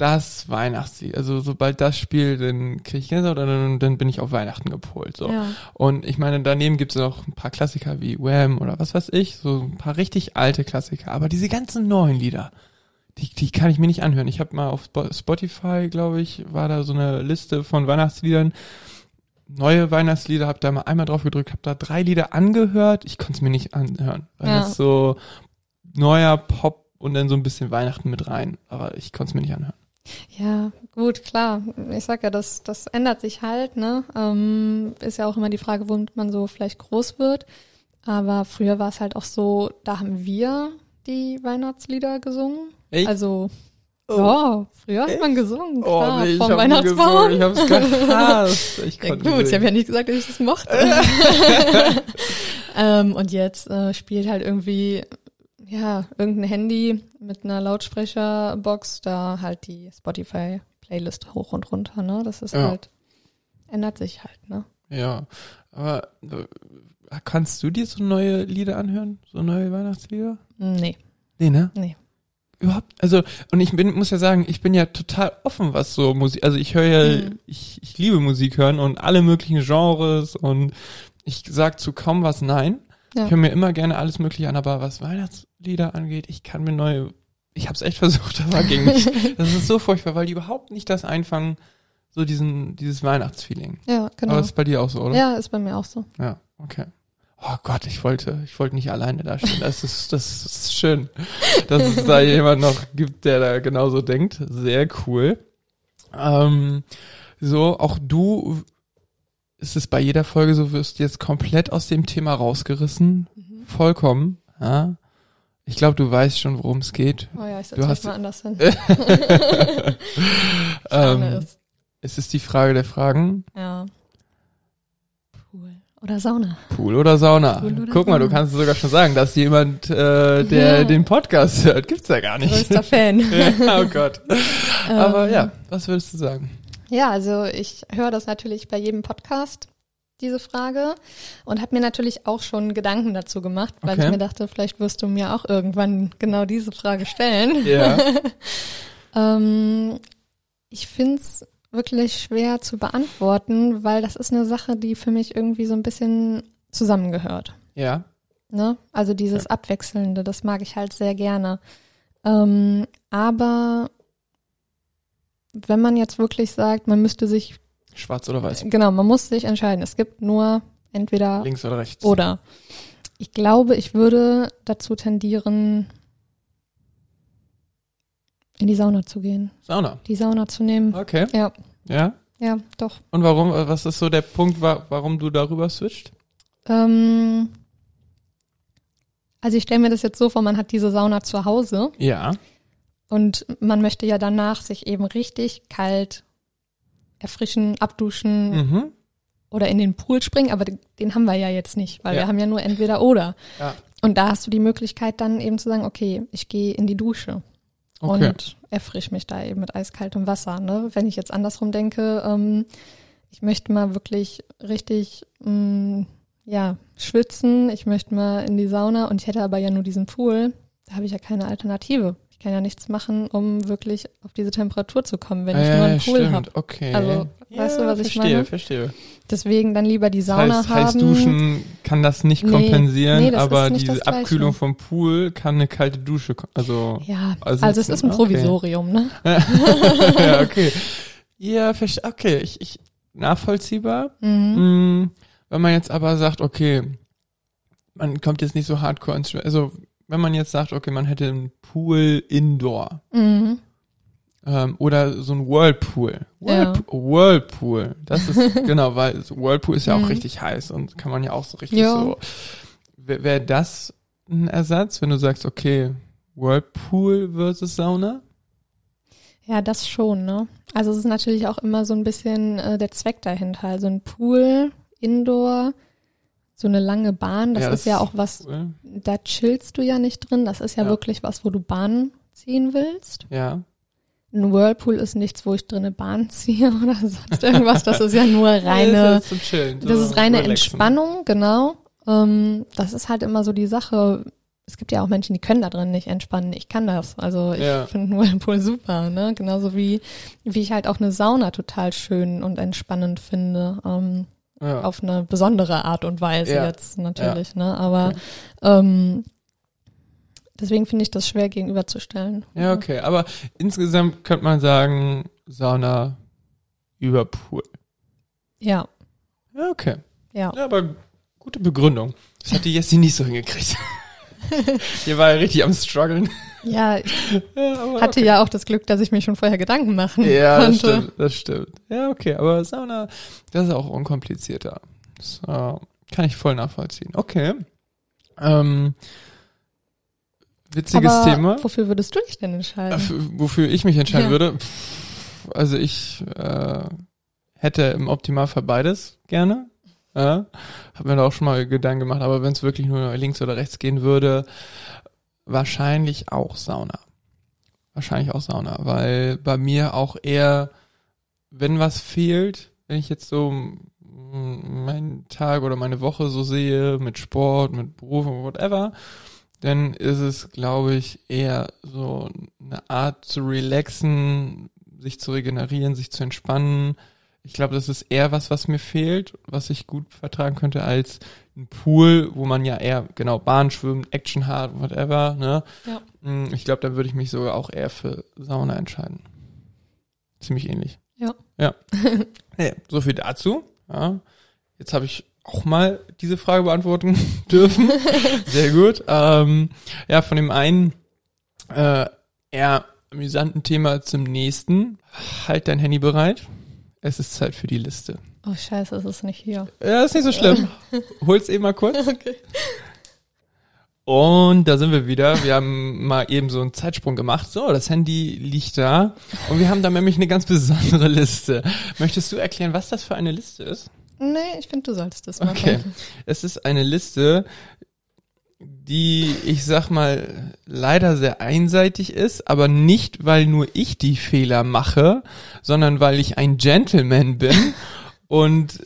das Weihnachtslied. Also sobald das spielt, dann kriege ich Gänsehaut oder dann, dann bin ich auf Weihnachten gepolt. So. Ja. Und ich meine, daneben gibt es noch ein paar Klassiker wie Wham oder was weiß ich, so ein paar richtig alte Klassiker. Aber diese ganzen neuen Lieder, die, die kann ich mir nicht anhören. Ich habe mal auf Spotify, glaube ich, war da so eine Liste von Weihnachtsliedern neue Weihnachtslieder, habe da mal einmal drauf gedrückt, habe da drei Lieder angehört. Ich konnte es mir nicht anhören, weil ja. das so neuer Pop und dann so ein bisschen Weihnachten mit rein. Aber ich konnte es mir nicht anhören. Ja, gut, klar. Ich sag ja, das, das ändert sich halt, ne? Ähm, ist ja auch immer die Frage, womit man so vielleicht groß wird. Aber früher war es halt auch so, da haben wir die Weihnachtslieder gesungen. Echt? Also. Ja, früher hat man gesungen, oh, klar, oh, nee, vom Weihnachtsbaum. Ich hab's gehasst. Ich ja, gut, singen. ich habe ja nicht gesagt, dass ich das mochte. ähm, und jetzt äh, spielt halt irgendwie, ja, irgendein Handy mit einer Lautsprecherbox da halt die Spotify-Playlist hoch und runter, ne? Das ist ja. halt, ändert sich halt, ne? Ja, aber äh, kannst du dir so neue Lieder anhören? So neue Weihnachtslieder? Nee. Nee, ne? Nee überhaupt, also, und ich bin, muss ja sagen, ich bin ja total offen, was so Musik, also ich höre ja, mhm. ich, ich liebe Musik hören und alle möglichen Genres und ich sag zu kaum was nein. Ja. Ich höre mir immer gerne alles mögliche an, aber was Weihnachtslieder angeht, ich kann mir neue, ich habe es echt versucht, aber ging nicht. das ist so furchtbar, weil die überhaupt nicht das einfangen, so diesen, dieses Weihnachtsfeeling. Ja, genau. Aber das ist bei dir auch so, oder? Ja, ist bei mir auch so. Ja, okay. Oh Gott, ich wollte, ich wollte nicht alleine da stehen. Das ist, das ist schön, dass es da jemand noch gibt, der da genauso denkt. Sehr cool. Ähm, so, auch du, ist es bei jeder Folge so, wirst jetzt komplett aus dem Thema rausgerissen. Mhm. Vollkommen. Ja. Ich glaube, du weißt schon, worum es geht. Oh ja, ich setze mich mal anders hin. ähm, es ist die Frage der Fragen. Ja. Pool oder Sauna. Pool oder Sauna. Pool oder Guck Sauna. mal, du kannst sogar schon sagen, dass jemand, äh, der ja. den Podcast hört, gibt's ja gar nicht. Größter Fan. ja, oh Gott. Aber ähm, ja, was würdest du sagen? Ja, also ich höre das natürlich bei jedem Podcast, diese Frage, und habe mir natürlich auch schon Gedanken dazu gemacht, weil okay. ich mir dachte, vielleicht wirst du mir auch irgendwann genau diese Frage stellen. Ja. ähm, ich find's wirklich schwer zu beantworten, weil das ist eine Sache, die für mich irgendwie so ein bisschen zusammengehört. Ja. Ne? Also dieses ja. Abwechselnde, das mag ich halt sehr gerne. Ähm, aber wenn man jetzt wirklich sagt, man müsste sich. Schwarz oder weiß. Genau, man muss sich entscheiden. Es gibt nur entweder. Links oder rechts. Oder. Ich glaube, ich würde dazu tendieren, in die Sauna zu gehen. Sauna? Die Sauna zu nehmen. Okay. Ja. Ja? Ja, doch. Und warum, was ist so der Punkt, warum du darüber switcht? Ähm, also ich stelle mir das jetzt so vor, man hat diese Sauna zu Hause. Ja. Und man möchte ja danach sich eben richtig kalt erfrischen, abduschen mhm. oder in den Pool springen, aber den haben wir ja jetzt nicht, weil ja. wir haben ja nur entweder oder. Ja. Und da hast du die Möglichkeit dann eben zu sagen, okay, ich gehe in die Dusche okay. und erfrisch mich da eben mit eiskaltem Wasser. Ne? Wenn ich jetzt andersrum denke, ähm, ich möchte mal wirklich richtig mh, mm, ja, schwitzen, ich möchte mal in die Sauna und ich hätte aber ja nur diesen Pool, da habe ich ja keine Alternative kann ja nichts machen, um wirklich auf diese Temperatur zu kommen, wenn ich nur einen Pool habe. Okay. Also, ja, weißt du, was verstehe, ich meine? Verstehe, verstehe. Deswegen dann lieber die Sauna das heißt, haben. Heiß duschen kann das nicht nee, kompensieren, nee, aber diese Abkühlung vom Pool kann eine kalte Dusche, also. Ja, also, also es ist ein Provisorium, okay. ne? ja, okay. Ja, okay, ich, ich, nachvollziehbar. Mhm. Mm, wenn man jetzt aber sagt, okay, man kommt jetzt nicht so hardcore ins, also wenn man jetzt sagt, okay, man hätte einen Pool indoor. Mhm. Ähm, oder so ein Whirlpool. Whirlp ja. Whirlpool. Das ist, genau, weil Whirlpool ist ja auch mhm. richtig heiß und kann man ja auch so richtig ja. so. Wäre wär das ein Ersatz, wenn du sagst, okay, Whirlpool versus Sauna? Ja, das schon, ne? Also es ist natürlich auch immer so ein bisschen äh, der Zweck dahinter. Also ein Pool, Indoor, so eine lange Bahn, das, ja, das ist ja auch was, cool. da chillst du ja nicht drin. Das ist ja, ja, wirklich was, wo du Bahn ziehen willst. Ja. Ein Whirlpool ist nichts, wo ich drin eine Bahn ziehe oder sonst irgendwas. Das ist ja nur reine, das, ist, chillen, das ist reine relaxen. Entspannung, genau. Ähm, das ist halt immer so die Sache. Es gibt ja auch Menschen, die können da drin nicht entspannen. Ich kann das. Also ich ja. finde einen Whirlpool super, ne? Genauso wie, wie ich halt auch eine Sauna total schön und entspannend finde. Ähm, ja. auf eine besondere Art und Weise ja. jetzt natürlich, ne? Aber ähm, deswegen finde ich das schwer gegenüberzustellen. Ja, okay. Aber insgesamt könnte man sagen, Sauna über Pool. Ja. Ja, okay. Ja. ja aber gute Begründung. Das hat die Jessie nicht so hingekriegt. Hier war er richtig am struggeln. Ja, ich ja, hatte okay. ja auch das Glück, dass ich mir schon vorher Gedanken machen ja, konnte. Ja, das stimmt, das stimmt. Ja, okay, aber Sauna, das ist auch unkomplizierter. Das äh, kann ich voll nachvollziehen. Okay. Ähm, witziges aber Thema. Wofür würdest du dich denn entscheiden? Äh, wofür ich mich entscheiden ja. würde? Pff, also ich äh, hätte im Optimalfall beides gerne. Ja, hab mir da auch schon mal Gedanken gemacht, aber wenn es wirklich nur links oder rechts gehen würde, wahrscheinlich auch Sauna. Wahrscheinlich auch Sauna, weil bei mir auch eher, wenn was fehlt, wenn ich jetzt so meinen Tag oder meine Woche so sehe, mit Sport, mit Beruf whatever, dann ist es, glaube ich, eher so eine Art zu relaxen, sich zu regenerieren, sich zu entspannen, ich glaube, das ist eher was, was mir fehlt, was ich gut vertragen könnte als ein Pool, wo man ja eher genau Bahn schwimmt, Action hard, whatever. Ne? Ja. Mm, ich glaube, dann würde ich mich sogar auch eher für Sauna entscheiden. Ziemlich ähnlich. Ja. Ja. hey, so viel dazu. Ja. Jetzt habe ich auch mal diese Frage beantworten dürfen. Sehr gut. Ähm, ja, von dem einen äh, eher amüsanten Thema zum nächsten. Halt dein Handy bereit. Es ist Zeit für die Liste. Oh scheiße, es ist nicht hier. Ja, ist nicht so schlimm. Hol's eben mal kurz. Okay. Und da sind wir wieder. Wir haben mal eben so einen Zeitsprung gemacht. So, das Handy liegt da. Und wir haben da nämlich eine ganz besondere Liste. Möchtest du erklären, was das für eine Liste ist? Nee, ich finde, du solltest das machen. Okay. Es ist eine Liste, die, ich sag mal, leider sehr einseitig ist, aber nicht, weil nur ich die Fehler mache, sondern weil ich ein Gentleman bin und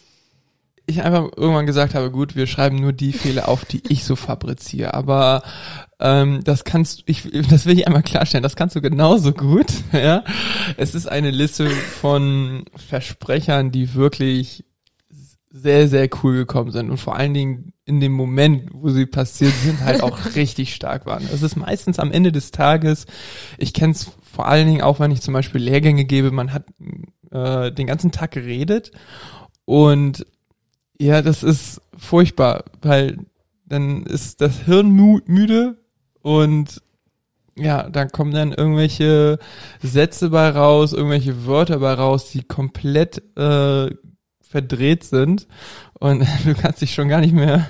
ich einfach irgendwann gesagt habe, gut, wir schreiben nur die Fehler auf, die ich so fabriziere. Aber ähm, das kannst ich, das will ich einmal klarstellen, das kannst du genauso gut. Ja, es ist eine Liste von Versprechern, die wirklich sehr, sehr cool gekommen sind und vor allen Dingen in dem Moment, wo sie passiert sind, halt auch richtig stark waren. Es ist meistens am Ende des Tages, ich kenne es vor allen Dingen auch, wenn ich zum Beispiel Lehrgänge gebe, man hat äh, den ganzen Tag geredet und ja, das ist furchtbar, weil dann ist das Hirn müde und ja, dann kommen dann irgendwelche Sätze bei raus, irgendwelche Wörter bei raus, die komplett äh, verdreht sind und du kannst dich schon gar nicht mehr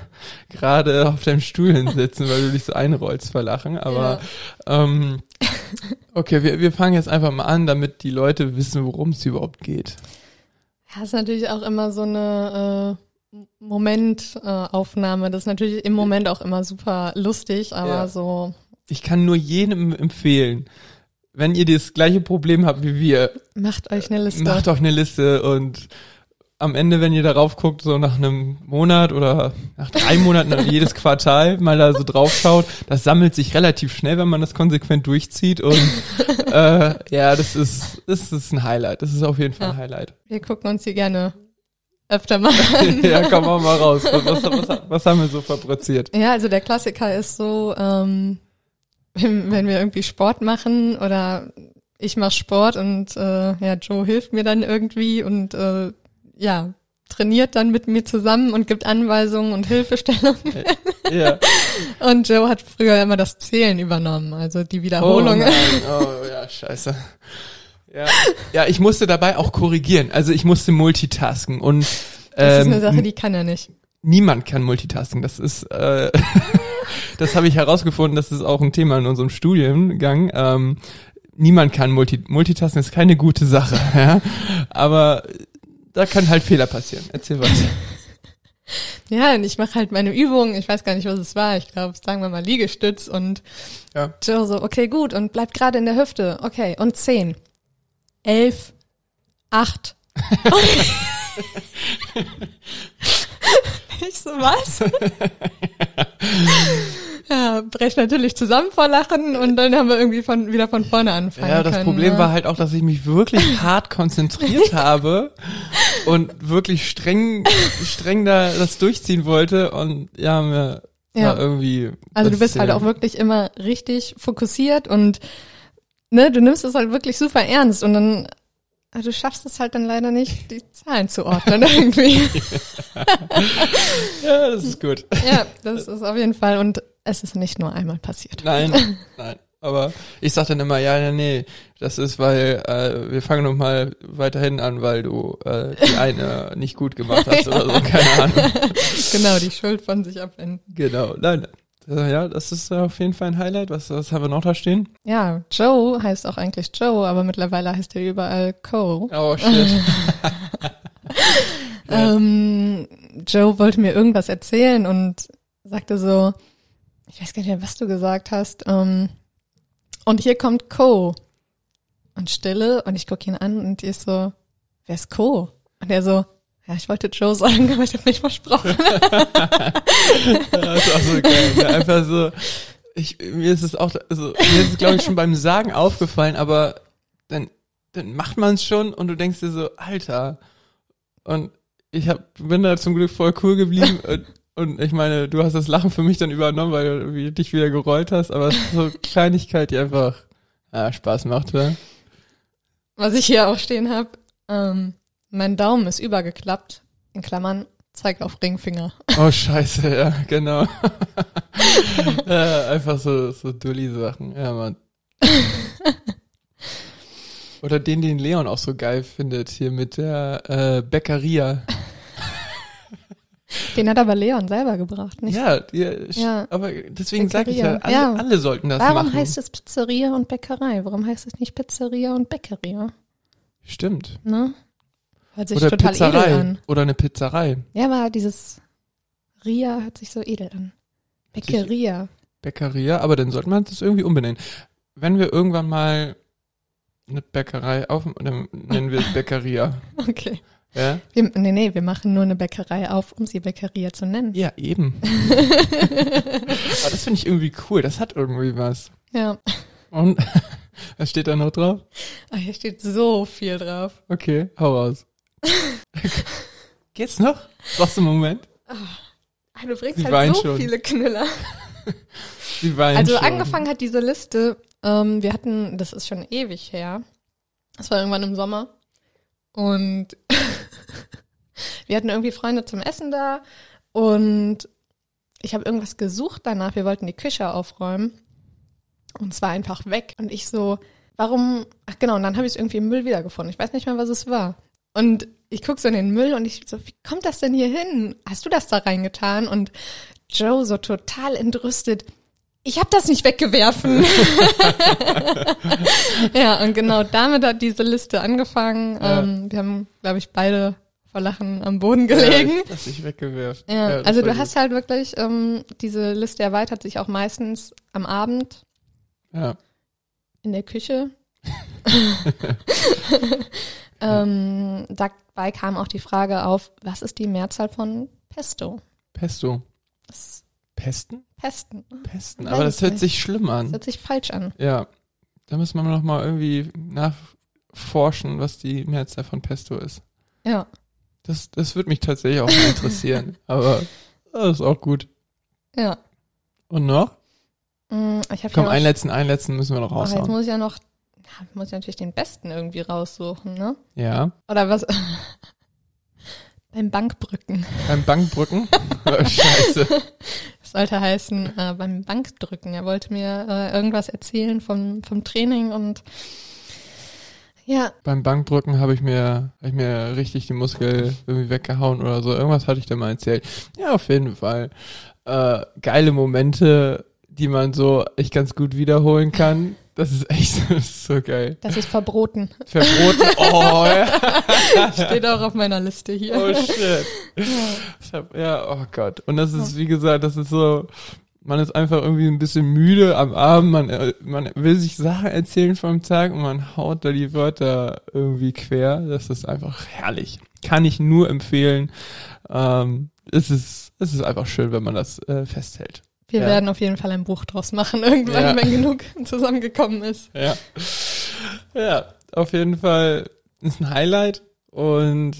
gerade auf deinem Stuhl hinsetzen, weil du dich so einrollst vor Lachen. Aber ja. ähm, okay, wir, wir fangen jetzt einfach mal an, damit die Leute wissen, worum es überhaupt geht. Ja, ist natürlich auch immer so eine äh, Momentaufnahme. Äh, das ist natürlich im Moment auch immer super lustig, aber ja. so. Ich kann nur jedem empfehlen, wenn ihr das gleiche Problem habt wie wir. Macht euch eine Liste. Macht euch eine Liste und am Ende, wenn ihr darauf guckt, so nach einem Monat oder nach drei Monaten jedes Quartal mal da so drauf schaut, das sammelt sich relativ schnell, wenn man das konsequent durchzieht und äh, ja, das ist, das ist ein Highlight. Das ist auf jeden Fall ja. ein Highlight. Wir gucken uns hier gerne öfter mal an. ja, komm auch mal raus. Was, was, was, haben wir so fabriziert? Ja, also der Klassiker ist so, ähm, wenn wir irgendwie Sport machen oder ich mache Sport und äh, ja, Joe hilft mir dann irgendwie und äh, ja, trainiert dann mit mir zusammen und gibt Anweisungen und Hilfestellungen. Ja. Und Joe hat früher immer das Zählen übernommen, also die Wiederholung. Oh, oh ja, scheiße. Ja. ja, ich musste dabei auch korrigieren. Also ich musste multitasken und ähm, das ist eine ähm, Sache, die kann er nicht. Niemand kann multitasken. Das ist, äh, das habe ich herausgefunden. Das ist auch ein Thema in unserem Studiengang. Ähm, niemand kann Multi Multitasken. ist keine gute Sache. Ja? Aber da können halt Fehler passieren. Erzähl was. Ja, und ich mache halt meine Übungen. Ich weiß gar nicht, was es war. Ich glaube, sagen wir mal Liegestütz und ja. Joe so, okay, gut, und bleibt gerade in der Hüfte. Okay, und zehn, elf, acht. ich so, was? Ja, brech natürlich zusammen vor Lachen und dann haben wir irgendwie von, wieder von vorne anfangen Ja, das können, Problem ne? war halt auch, dass ich mich wirklich hart konzentriert habe und wirklich streng, streng da das durchziehen wollte und ja, mir ja. irgendwie. Also du bist halt auch wirklich immer richtig fokussiert und ne, du nimmst es halt wirklich super ernst und dann also du schaffst es halt dann leider nicht, die Zahlen zu ordnen irgendwie. ja, das ist gut. Ja, das ist auf jeden Fall. Und es ist nicht nur einmal passiert. Nein, nein. Aber ich sag dann immer, ja, ja, nee, das ist, weil äh, wir fangen noch mal weiterhin an, weil du äh, die eine nicht gut gemacht hast oder so, keine Ahnung. Genau, die Schuld von sich abwenden. Genau, nein, ja, das ist auf jeden Fall ein Highlight. Was, was haben wir noch da stehen? Ja, Joe heißt auch eigentlich Joe, aber mittlerweile heißt er überall Cole. Oh, shit. ähm, Joe wollte mir irgendwas erzählen und sagte so, ich weiß gar nicht mehr, was du gesagt hast. Ähm, und hier kommt Co. Und Stille und ich gucke ihn an und die ist so, wer ist Co? Und er so, ja, ich wollte Joe sagen, aber ich habe nicht versprochen. das ist auch so geil. Ja, einfach so, ich, mir ist es auch, also, mir ist es glaube ich schon beim Sagen aufgefallen, aber dann, dann macht man es schon und du denkst dir so, Alter. Und ich hab, bin da zum Glück voll cool geblieben und, und ich meine, du hast das Lachen für mich dann übernommen, weil du dich wieder gerollt hast, aber es ist so Kleinigkeit, die einfach ja, Spaß macht, ja. Was ich hier auch stehen habe, ähm, mein Daumen ist übergeklappt, in Klammern, Zeig auf Ringfinger. Oh, scheiße, ja, genau. ja, einfach so, so Dulli-Sachen. Ja, Mann. Oder den, den Leon auch so geil findet, hier mit der äh, Bäckeria. Den hat aber Leon selber gebracht, nicht? Ja, die, Ja. aber deswegen sage ich ja alle, Ja. alle sollten das Warum machen. heißt es Pizzeria und Bäckerei? Warum heißt es nicht Pizzeria und Bäckeria? Stimmt. Ne? Hört sich Oder total Pizzerei. edel an. Oder eine Pizzerei. Ja, aber dieses Ria hört sich so edel an. Bäckeria. Bäckeria, aber dann sollte man das irgendwie umbenennen. Wenn wir irgendwann mal eine Bäckerei auf, dann nennen wir es Bäckeria. Okay. Ja? Wir, nee, nee, wir machen nur eine Bäckerei auf, um sie Bäckeria zu nennen. Ja, eben. Aber das finde ich irgendwie cool. Das hat irgendwie was. Ja. Und was steht da noch drauf? Ah, hier steht so viel drauf. Okay, hau raus. Geht's noch? Brauchst du einen Moment? Ah, du bringst Sie halt so schon. viele Knüller. Die weinen Also schon. angefangen hat diese Liste, ähm, wir hatten, das ist schon ewig her, das war irgendwann im Sommer und wir hatten irgendwie Freunde zum Essen da und ich habe irgendwas gesucht danach, wir wollten die Küche aufräumen und es war einfach weg und ich so, warum, ach genau, und dann habe ich es irgendwie im Müll wiedergefunden, ich weiß nicht mehr, was es war und ich guck so in den Müll und ich so, wie kommt das denn hier hin? Hast du das da reingetan? Und Joe so total entrüstet, ich habe das nicht weggewerfen. ja, und genau damit hat diese Liste angefangen. Ja. Ähm, wir haben, glaube ich, beide vor Lachen am Boden gelegen. Ja, ich, das ich weggewerft. Ja, das also du gut. hast halt wirklich, ähm, diese Liste erweitert sich auch meistens am Abend Ja. in der Küche. ähm, dabei kam auch die Frage auf, was ist die Mehrzahl von Pesto? Pesto. Das Pesten? Pesten. Pesten. Aber das hört sich schlimm Das an. hört sich falsch an. Ja. Da muss man noch mal irgendwie nachforschen, was die Mehrzahl von Pesto ist. Ja. Das, das würde mich tatsächlich auch mal interessieren. Aber das ist auch gut. Ja. Und noch? Mm, Ich Komm, einen letzten, einen letzten müssen wir noch noch, ach, jetzt raushauen. muss ich ja noch, ja, muss ich natürlich den besten irgendwie raussuchen, ne? Ja. Oder was? beim Bankbrücken. Beim Bankbrücken? oh, scheiße. Das sollte heißen, äh, beim Bankdrücken. Er wollte mir äh, irgendwas erzählen vom, vom Training und ja, Beim Bankdrücken habe ich mir, hab ich mir richtig die Muskel irgendwie weggehauen oder so. Irgendwas hatte ich da mal erzählt. Ja, auf jeden Fall. Äh, geile Momente, die man so echt ganz gut wiederholen kann. Das ist echt das ist so geil. das ist verboten. Verboten. Oh, ja. Steht auch auf meiner Liste hier. Oh shit. Ich hab, ja, oh Gott. Und das ist, wie gesagt, das ist so, man ist einfach irgendwie ein bisschen müde am Abend, man, äh, man will sich Sachen erzählen vom Tag und man haut da die Wörter irgendwie quer. Das ist einfach herrlich. Kann ich nur empfehlen. Ähm, es ist, es ist einfach schön, wenn man das äh, festhält. Wir Ja. werden auf jeden Fall ein Buch draus machen, irgendwann, Ja. wenn genug zusammengekommen ist. Ja. Ja, auf jeden Fall ist ein Highlight und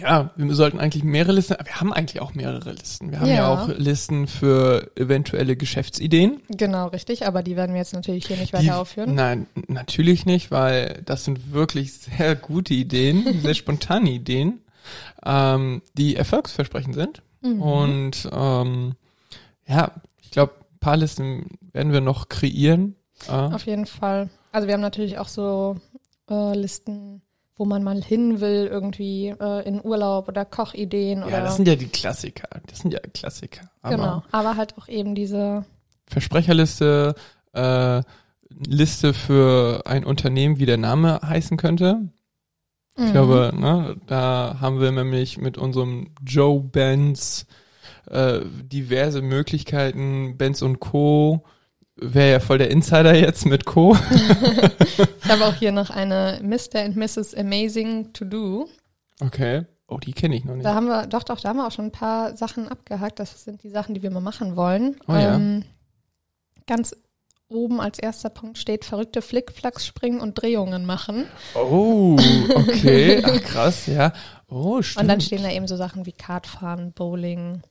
ja, wir sollten eigentlich mehrere Listen, wir haben eigentlich auch mehrere Listen. Wir haben ja, Ja. auch Listen für eventuelle Geschäftsideen. Genau, richtig, aber die werden wir jetzt natürlich hier nicht Die- weiter aufführen. Nein, natürlich nicht, weil das sind wirklich sehr gute Ideen, sehr spontane Ideen, ähm, die erfolgsversprechend sind. Mhm. Und ähm, ja, ich glaube, ein paar Listen werden wir noch kreieren. Äh, Auf jeden Fall. Also wir haben natürlich auch so äh, Listen, wo man mal hin will, irgendwie äh, in Urlaub oder Kochideen ja, oder das sind ja die Klassiker. Das sind ja Klassiker. Aber genau. Aber halt auch eben diese Versprecherliste, äh, Liste für ein Unternehmen, wie der Name heißen könnte. Ich Mhm. glaube, ne, da haben wir nämlich mit unserem Joe Benz äh, diverse Möglichkeiten. Benz und Co. Wäre ja voll der Insider jetzt mit Co. Ich habe auch hier noch eine Mr. and Mrs. Amazing to Do. Okay. Oh, die kenne ich noch nicht. Da haben wir, doch, doch, da haben wir auch schon ein paar Sachen abgehakt. Das sind die Sachen, die wir mal machen wollen. Oh ja. Ähm, ganz oben als erster Punkt steht verrückte Flickflacks springen und Drehungen machen. Oh, okay. Ach, krass, ja. Oh, stimmt. Und dann stehen da eben so Sachen wie Kartfahren, Bowling,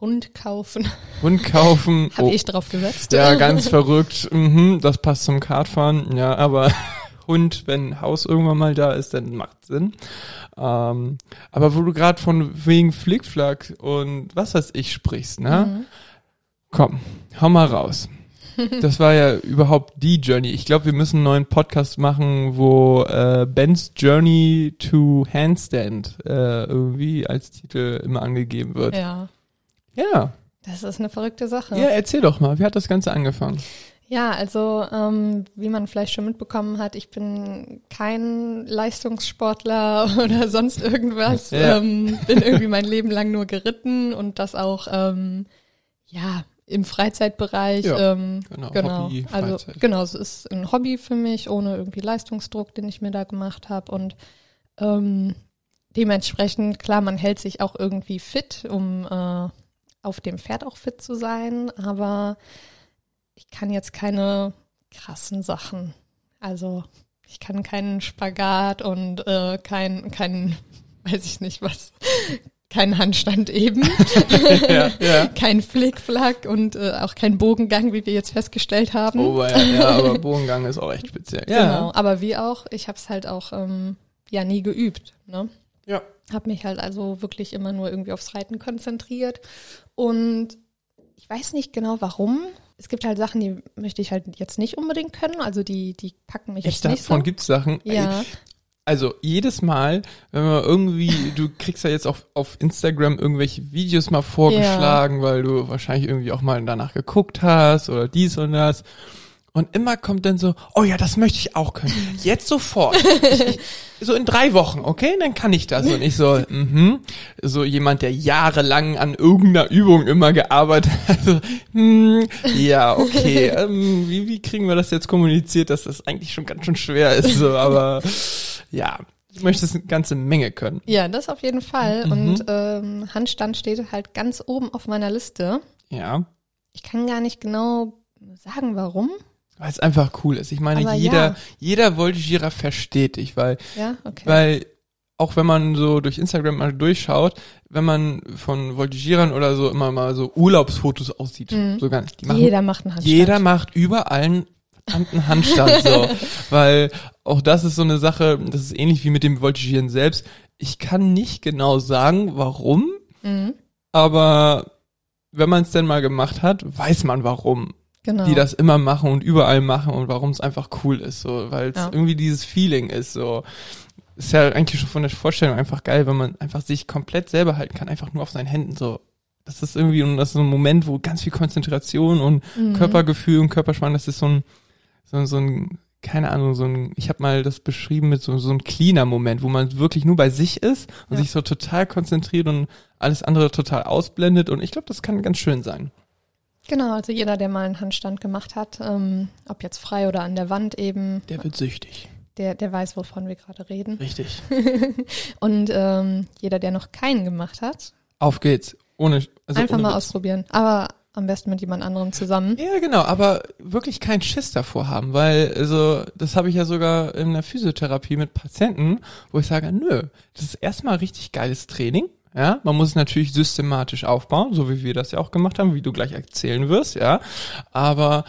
Hund kaufen. Hund kaufen. Habe oh. ich drauf gesetzt. Ja, ganz verrückt. Mhm, das passt zum Kartfahren. Ja, aber Hund, wenn Haus irgendwann mal da ist, dann macht Sinn. Ähm, aber wo du gerade von wegen Flickflack und was weiß ich sprichst, ne? Mhm. Komm, hau mal raus. Das war ja überhaupt die Journey. Ich glaube, wir müssen einen neuen Podcast machen, wo äh, Ben's Journey to Handstand äh, irgendwie als Titel immer angegeben wird. Ja. Ja. Das ist eine verrückte Sache. Ja, erzähl doch mal, wie hat das Ganze angefangen? Ja, also ähm, wie man vielleicht schon mitbekommen hat, ich bin kein Leistungssportler oder sonst irgendwas. Ja. Ähm, bin irgendwie mein Leben lang nur geritten und das auch ähm, ja im Freizeitbereich. Ja, ähm, genau, genau. Hobby, also genau, es ist ein Hobby für mich, ohne irgendwie Leistungsdruck, den ich mir da gemacht habe und ähm, dementsprechend klar, man hält sich auch irgendwie fit, um äh, auf dem Pferd auch fit zu sein, aber ich kann jetzt keine krassen Sachen. Also ich kann keinen Spagat und äh, kein, kein, weiß ich nicht was, keinen Handstand eben, ja, ja. kein Flickflack und äh, auch kein Bogengang, wie wir jetzt festgestellt haben. Oh ja, ja, aber Bogengang ist auch echt speziell. Ja. Genau, aber wie auch, ich habe es halt auch ähm, ja nie geübt. Ne? Ja. Habe mich halt also wirklich immer nur irgendwie aufs Reiten konzentriert und ich weiß nicht genau warum, es gibt halt Sachen, die möchte ich halt jetzt nicht unbedingt können. Also die, die packen mich Echt, jetzt nicht davon so. gibt's Sachen. Ja. Ey, also jedes Mal, wenn man irgendwie, du kriegst ja jetzt auf, auf Instagram irgendwelche Videos mal vorgeschlagen, ja. weil du wahrscheinlich irgendwie auch mal danach geguckt hast oder dies und das. Und immer kommt dann so, oh ja, das möchte ich auch können. Jetzt sofort. Ich, so in drei Wochen, okay? Dann kann ich das. Und ich so, mhm. So jemand, der jahrelang an irgendeiner Übung immer gearbeitet hat. So, hm, ja, okay. Ähm, wie, wie kriegen wir das jetzt kommuniziert, dass das eigentlich schon ganz schön schwer ist? So, aber ja, ich möchte es eine ganze Menge können. Ja, das auf jeden Fall. Mhm. Und ähm, Handstand steht halt ganz oben auf meiner Liste. Ja. Ich kann gar nicht genau sagen, warum. Weil es einfach cool ist. Ich meine, Aber jeder, ja. jeder Voltigierer versteht dich, weil, ja? okay. weil auch wenn man so durch Instagram mal durchschaut, wenn man von Voltigierern oder so immer mal so Urlaubsfotos aussieht, mhm. so ganz, die machen, jeder macht einen Handstand. Jeder macht überall einen Handstand, so. weil auch das ist so eine Sache, das ist ähnlich wie mit dem Voltigieren selbst. Ich kann nicht genau sagen, warum, mhm. aber wenn man es denn mal gemacht hat, weiß man warum genau. die das immer machen und überall machen und warum es einfach cool ist, so, weil es ja. irgendwie dieses Feeling ist, so. Ist ja eigentlich schon von der Vorstellung einfach geil, wenn man einfach sich komplett selber halten kann, einfach nur auf seinen Händen, so. Das ist irgendwie, und das ist so ein Moment, wo ganz viel Konzentration und mhm. Körpergefühl und Körperspannung, das ist so ein, so, so ein, keine Ahnung, so ein, ich habe mal das beschrieben mit so, so einem cleaner Moment, wo man wirklich nur bei sich ist und ja. sich so total konzentriert und alles andere total ausblendet und ich glaube, das kann ganz schön sein. Genau, also jeder, der mal einen Handstand gemacht hat, ähm, ob jetzt frei oder an der Wand eben. Der wird süchtig. Der, der weiß, wovon wir gerade reden. Richtig. und ähm, jeder, der noch keinen gemacht hat. Auf geht's. Ohne, also einfach ohne mal Witz. ausprobieren. Aber am besten mit jemand anderem zusammen. Ja, genau, aber wirklich keinen Schiss davor haben, weil also das habe ich ja sogar in der Physiotherapie mit Patienten, wo ich sage, nö, das ist erstmal richtig geiles Training. Ja, man muss es natürlich systematisch aufbauen, so wie wir das ja auch gemacht haben, wie du gleich erzählen wirst, ja. Aber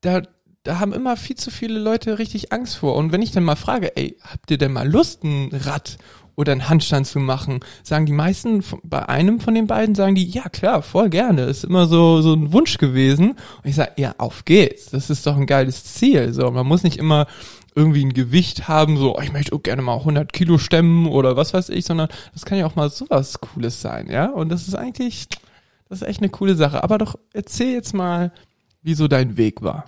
da, da haben immer viel zu viele Leute richtig Angst vor. Und wenn ich dann mal frage, ey, habt ihr denn mal Lust, ein Rad oder einen Handstand zu machen, sagen die meisten, bei einem von den beiden sagen die, ja klar, voll gerne, ist immer so, so ein Wunsch gewesen. Und ich sage, ja, auf geht's, das ist doch ein geiles Ziel. So, man muss nicht immer irgendwie ein Gewicht haben, so, oh, ich möchte auch gerne mal 100 Kilo stemmen oder was weiß ich, sondern das kann ja auch mal sowas Cooles sein, ja. Und das ist eigentlich, das ist echt eine coole Sache. Aber doch erzähl jetzt mal, wie so dein Weg war.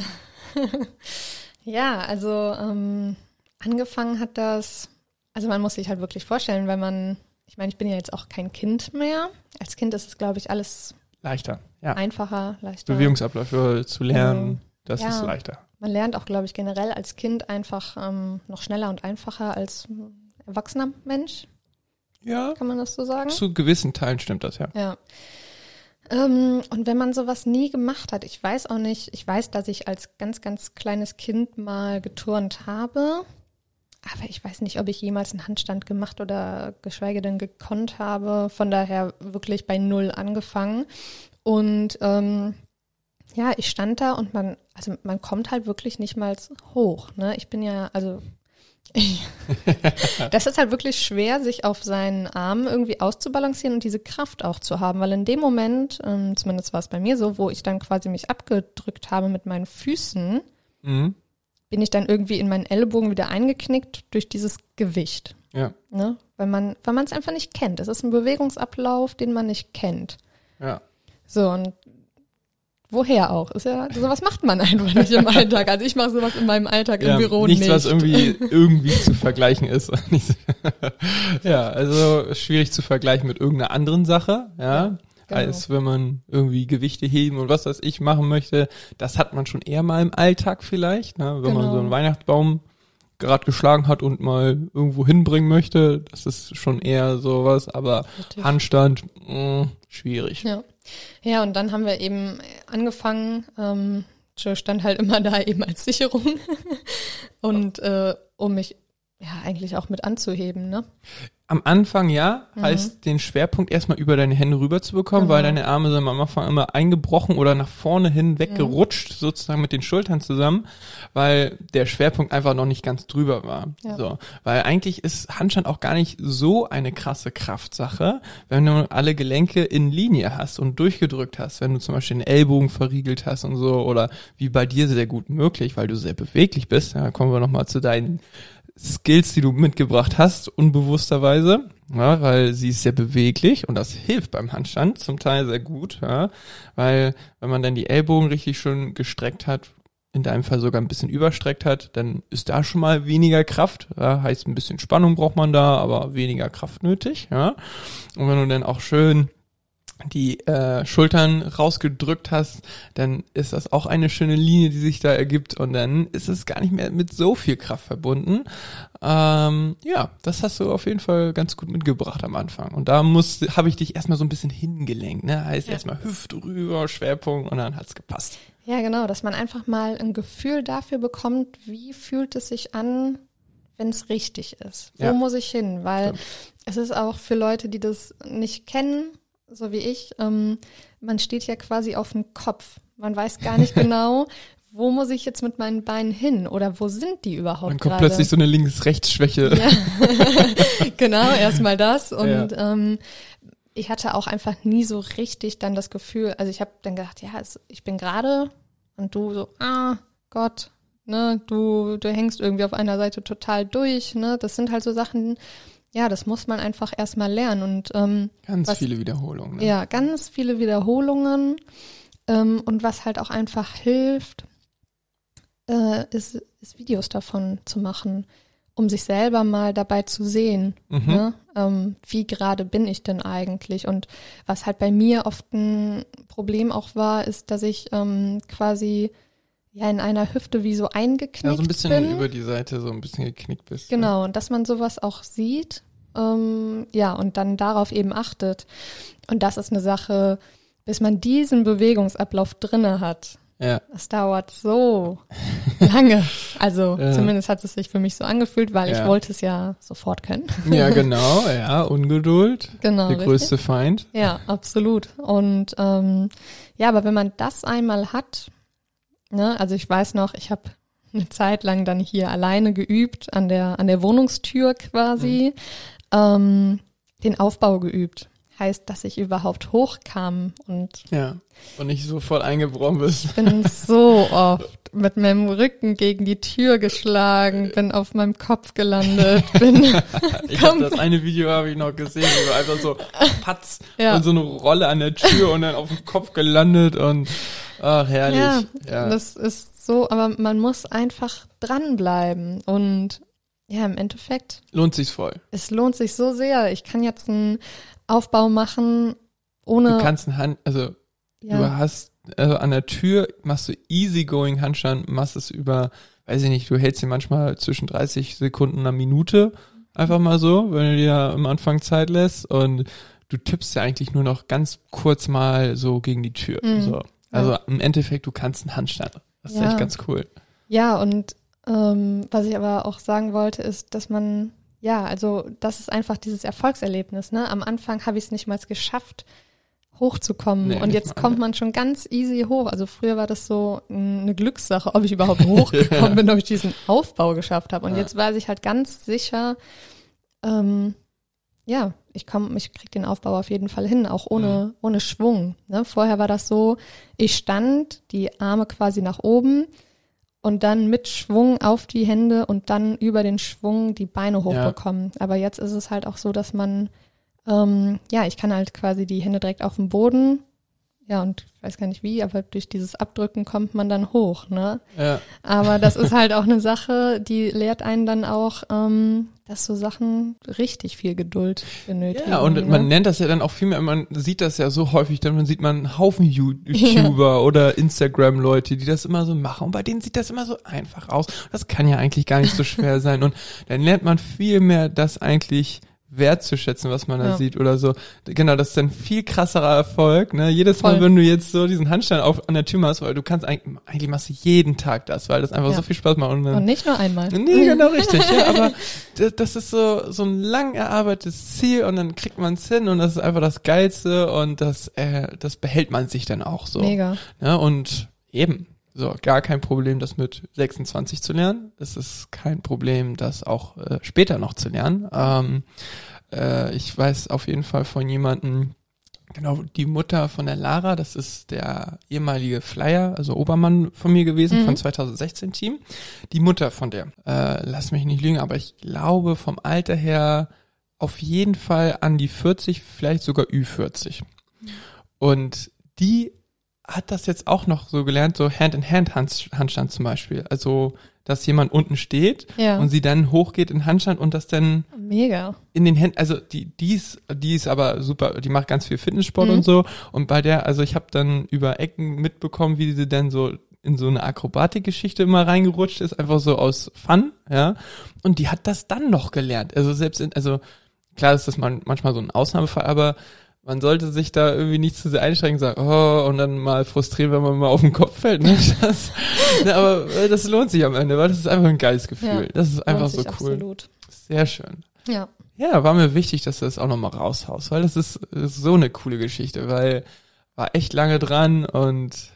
ja, also ähm, angefangen hat das, also man muss sich halt wirklich vorstellen, wenn man, ich meine, ich bin ja jetzt auch kein Kind mehr. Als Kind ist es, glaube ich, alles leichter, ja. einfacher, leichter. Bewegungsabläufe zu lernen, ähm, das ja. ist leichter. Man lernt auch, glaube ich, generell als Kind einfach ähm, noch schneller und einfacher als erwachsener Mensch. Ja. Kann man das so sagen? Zu gewissen Teilen stimmt das, ja. Ja. Ähm, und wenn man sowas nie gemacht hat, ich weiß auch nicht, ich weiß, dass ich als ganz, ganz kleines Kind mal geturnt habe. Aber ich weiß nicht, ob ich jemals einen Handstand gemacht oder geschweige denn gekonnt habe. Von daher wirklich bei Null angefangen. Und ähm, ja, ich stand da und man, also man kommt halt wirklich nicht mal hoch. Ne? Ich bin ja, also das ist halt wirklich schwer, sich auf seinen Armen irgendwie auszubalancieren und diese Kraft auch zu haben, weil in dem Moment, ähm, zumindest war es bei mir so, wo ich dann quasi mich abgedrückt habe mit meinen Füßen, mhm. bin ich dann irgendwie in meinen Ellbogen wieder eingeknickt durch dieses Gewicht. Ja. Ne? Weil man, weil man es einfach nicht kennt. Es ist ein Bewegungsablauf, den man nicht kennt. Ja. So, und woher auch? Ist ja, sowas macht man einfach nicht im Alltag. Also ich mache sowas in meinem Alltag ja, im Büro nichts, nicht. Nichts, was irgendwie, irgendwie zu vergleichen ist. ja, also schwierig zu vergleichen mit irgendeiner anderen Sache, ja. Genau. Als wenn man irgendwie Gewichte heben und was weiß ich machen möchte. Das hat man schon eher mal im Alltag vielleicht, ne? wenn genau. man so einen Weihnachtsbaum gerade geschlagen hat und mal irgendwo hinbringen möchte. Das ist schon eher sowas, aber Richtig. Handstand, mh, schwierig. Ja. Ja, und dann haben wir eben angefangen, ähm, Joe stand halt immer da eben als Sicherung und äh, um mich ja eigentlich auch mit anzuheben, ne? Am Anfang ja, mhm. heißt den Schwerpunkt erstmal über deine Hände rüber zu bekommen, genau. weil deine Arme sind am Anfang immer eingebrochen oder nach vorne hin weggerutscht, mhm. sozusagen mit den Schultern zusammen, weil der Schwerpunkt einfach noch nicht ganz drüber war. Ja. So, weil eigentlich ist Handstand auch gar nicht so eine krasse Kraftsache, wenn du alle Gelenke in Linie hast und durchgedrückt hast, wenn du zum Beispiel den Ellbogen verriegelt hast und so oder wie bei dir sehr gut möglich, weil du sehr beweglich bist. Da kommen wir nochmal zu deinen Skills, die du mitgebracht hast, unbewussterweise, ja, weil sie ist sehr beweglich und das hilft beim Handstand zum Teil sehr gut, ja, weil wenn man dann die Ellbogen richtig schon gestreckt hat, in deinem Fall sogar ein bisschen überstreckt hat, dann ist da schon mal weniger Kraft. Ja, heißt, ein bisschen Spannung braucht man da, aber weniger Kraft nötig. Ja. Und wenn du dann auch schön die äh, Schultern rausgedrückt hast, dann ist das auch eine schöne Linie, die sich da ergibt und dann ist es gar nicht mehr mit so viel Kraft verbunden. Ähm, ja, das hast du auf jeden Fall ganz gut mitgebracht am Anfang und da muss habe ich dich erstmal so ein bisschen hingelenkt, ne? Heißt ja. erstmal Hüfte rüber, Schwerpunkt und dann hat's gepasst. Ja, genau, dass man einfach mal ein Gefühl dafür bekommt, wie fühlt es sich an, wenn es richtig ist. Wo ja. muss ich hin? Weil Stimmt. es ist auch für Leute, die das nicht kennen, so wie ich, ähm, man steht ja quasi auf dem Kopf. Man weiß gar nicht genau, wo muss ich jetzt mit meinen Beinen hin oder wo sind die überhaupt Dann kommt grade? plötzlich so eine Links-Rechts-Schwäche. Ja. genau, erstmal das und ja. ähm, ich hatte auch einfach nie so richtig dann das Gefühl, also ich habe dann gedacht, ja, ich bin gerade und du so, ah, Gott, ne, du, du hängst irgendwie auf einer Seite total durch, ne, das sind halt so Sachen, ja, das muss man einfach erstmal lernen und ähm, ganz was, viele Wiederholungen. Ne? Ja, ganz viele Wiederholungen ähm, und was halt auch einfach hilft, äh, ist, ist Videos davon zu machen, um sich selber mal dabei zu sehen, mhm. ne? ähm, wie gerade bin ich denn eigentlich und was halt bei mir oft ein Problem auch war, ist, dass ich ähm, quasi ja in einer Hüfte wie so eingeknickt bin. Ja, so ein bisschen bin. über die Seite so ein bisschen geknickt bist. Genau, ja. und dass man sowas auch sieht, ähm, ja, und dann darauf eben achtet. Und das ist eine Sache, bis man diesen Bewegungsablauf drinne hat. Ja. Das dauert so lange. Also ja. zumindest hat es sich für mich so angefühlt, weil ja. ich wollte es ja sofort können. Ja, genau, ja, Ungeduld. Genau. Der größte richtig. Feind. Ja, absolut. Und ähm, ja, aber wenn man das einmal hat, Ne? Also ich weiß noch, ich habe eine Zeit lang dann hier alleine geübt, an der, an der Wohnungstür quasi, mhm. ähm, den Aufbau geübt. Heißt, dass ich überhaupt hochkam und ja und nicht sofort eingebrochen bist. Ich bin so oft mit meinem Rücken gegen die Tür geschlagen, bin auf meinem Kopf gelandet, bin. ich hab das eine Video habe ich noch gesehen, wo du einfach so patz ja. und so eine Rolle an der Tür und dann auf dem Kopf gelandet und Ach, herrlich. Ja, ja, das ist so, aber man muss einfach dranbleiben und ja, im Endeffekt. Lohnt sich's voll. Es lohnt sich so sehr. Ich kann jetzt einen Aufbau machen ohne. Du kannst einen Hand, also ja. du hast, also an der Tür machst du easygoing Handstand, machst es über, weiß ich nicht, du hältst dir manchmal zwischen 30 Sekunden einer Minute. Einfach mal so, wenn du dir am Anfang Zeit lässt und du tippst ja eigentlich nur noch ganz kurz mal so gegen die Tür. Mhm. So. Also im Endeffekt, du kannst einen Handstand. Das ist ja. echt ganz cool. Ja, und ähm, was ich aber auch sagen wollte, ist, dass man, ja, also das ist einfach dieses Erfolgserlebnis. Ne? Am Anfang habe ich es nicht mal geschafft, hochzukommen. Nee, und jetzt kommt man schon ganz easy hoch. Also früher war das so eine Glückssache, ob ich überhaupt hochgekommen ja. bin, ob ich diesen Aufbau geschafft habe. Und ja. jetzt weiß ich halt ganz sicher, ähm, ja, ich komme, ich krieg den Aufbau auf jeden Fall hin, auch ohne, mhm. ohne Schwung. Ne? Vorher war das so, ich stand, die Arme quasi nach oben und dann mit Schwung auf die Hände und dann über den Schwung die Beine hochbekommen. Ja. Aber jetzt ist es halt auch so, dass man, ähm, ja, ich kann halt quasi die Hände direkt auf den Boden ja, und ich weiß gar nicht wie, aber durch dieses Abdrücken kommt man dann hoch, ne? Ja. Aber das ist halt auch eine Sache, die lehrt einen dann auch, ähm, dass so Sachen richtig viel Geduld benötigen. Ja, und ne? man nennt das ja dann auch viel mehr, man sieht das ja so häufig, dann man sieht man einen Haufen YouTuber ja. oder Instagram-Leute, die das immer so machen und bei denen sieht das immer so einfach aus. Das kann ja eigentlich gar nicht so schwer sein und dann lernt man viel mehr das eigentlich wertzuschätzen, was man da ja. sieht oder so. Genau, das ist ein viel krasserer Erfolg. Ne? Jedes Voll. Mal, wenn du jetzt so diesen Handstand auf an der Tür machst, weil du kannst eigentlich, eigentlich machst du jeden Tag das, weil das einfach ja. so viel Spaß macht. Und, und nicht nur einmal. Nee, genau richtig. ja, aber das, das ist so so ein lang erarbeitetes Ziel und dann kriegt man es hin und das ist einfach das Geilste und das äh, das behält man sich dann auch so. Mega. Ja, und eben, so, gar kein Problem, das mit 26 zu lernen. Es ist kein Problem, das auch äh, später noch zu lernen. Ähm, äh, ich weiß auf jeden Fall von jemandem, genau, die Mutter von der Lara, das ist der ehemalige Flyer, also Obermann von mir gewesen, mhm. von 2016 Team. Die Mutter von der, äh, lass mich nicht lügen, aber ich glaube vom Alter her auf jeden Fall an die 40, vielleicht sogar Ü40. Und die hat das jetzt auch noch so gelernt, so Hand-in-Hand-Handstand zum Beispiel. Also, dass jemand unten steht ja. und sie dann hochgeht in Handstand und das dann mega in den Händen, also die, die ist, die ist aber super, die macht ganz viel Fitnesssport mhm. und so und bei der, also ich habe dann über Ecken mitbekommen, wie sie dann so in so eine Akrobatikgeschichte immer reingerutscht ist, einfach so aus Fun, ja. Und die hat das dann noch gelernt. Also selbst in, also klar ist das manchmal so ein Ausnahmefall, aber man sollte sich da irgendwie nicht zu sehr einschränken, sagen, oh, und dann mal frustrieren, wenn man mal auf den Kopf fällt. Ne? Das, ne, aber äh, das lohnt sich am Ende, weil das ist einfach ein geiles Gefühl. Ja, das ist einfach so cool. Absolut. Sehr schön. Ja. Ja, war mir wichtig, dass du das auch nochmal raushaust, weil das ist, ist so eine coole Geschichte, weil war echt lange dran und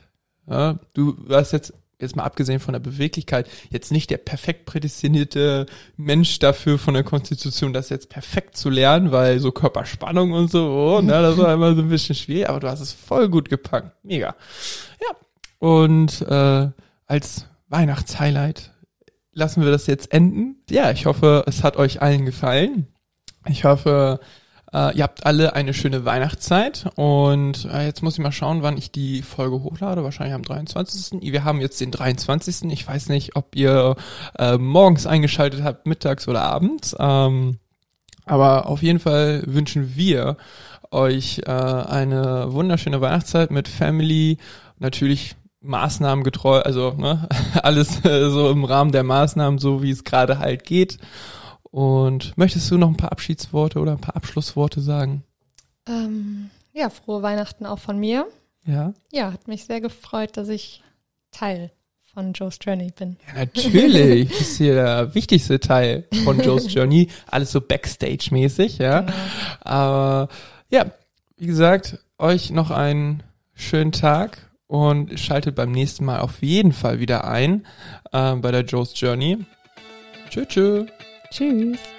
ja, du warst jetzt jetzt mal abgesehen von der Beweglichkeit, jetzt nicht der perfekt prädestinierte Mensch dafür von der Konstitution, das jetzt perfekt zu lernen, weil so Körperspannung und so, oh, ne, das war immer so ein bisschen schwierig, aber du hast es voll gut gepackt. Mega. Ja. Und äh, als Weihnachtshighlight lassen wir das jetzt enden. Ja, ich hoffe, es hat euch allen gefallen. Ich hoffe, äh, ihr habt alle eine schöne Weihnachtszeit und äh, jetzt muss ich mal schauen, wann ich die Folge hochlade. Wahrscheinlich am 23. Wir haben jetzt den 23. Ich weiß nicht, ob ihr äh, morgens eingeschaltet habt, mittags oder abends. Ähm, aber auf jeden Fall wünschen wir euch äh, eine wunderschöne Weihnachtszeit mit Family. Natürlich Maßnahmen getreu, also ne, alles äh, so im Rahmen der Maßnahmen, so wie es gerade halt geht. Und möchtest du noch ein paar Abschiedsworte oder ein paar Abschlussworte sagen? Ähm, ja, frohe Weihnachten auch von mir. Ja. Ja, hat mich sehr gefreut, dass ich Teil von Joe's Journey bin. Ja, natürlich. das ist hier der wichtigste Teil von Joe's Journey. Alles so Backstage-mäßig, ja. Genau. Aber ja, wie gesagt, euch noch einen schönen Tag und schaltet beim nächsten Mal auf jeden Fall wieder ein äh, bei der Joe's Journey. Tschüss. tschüss. Tschüss.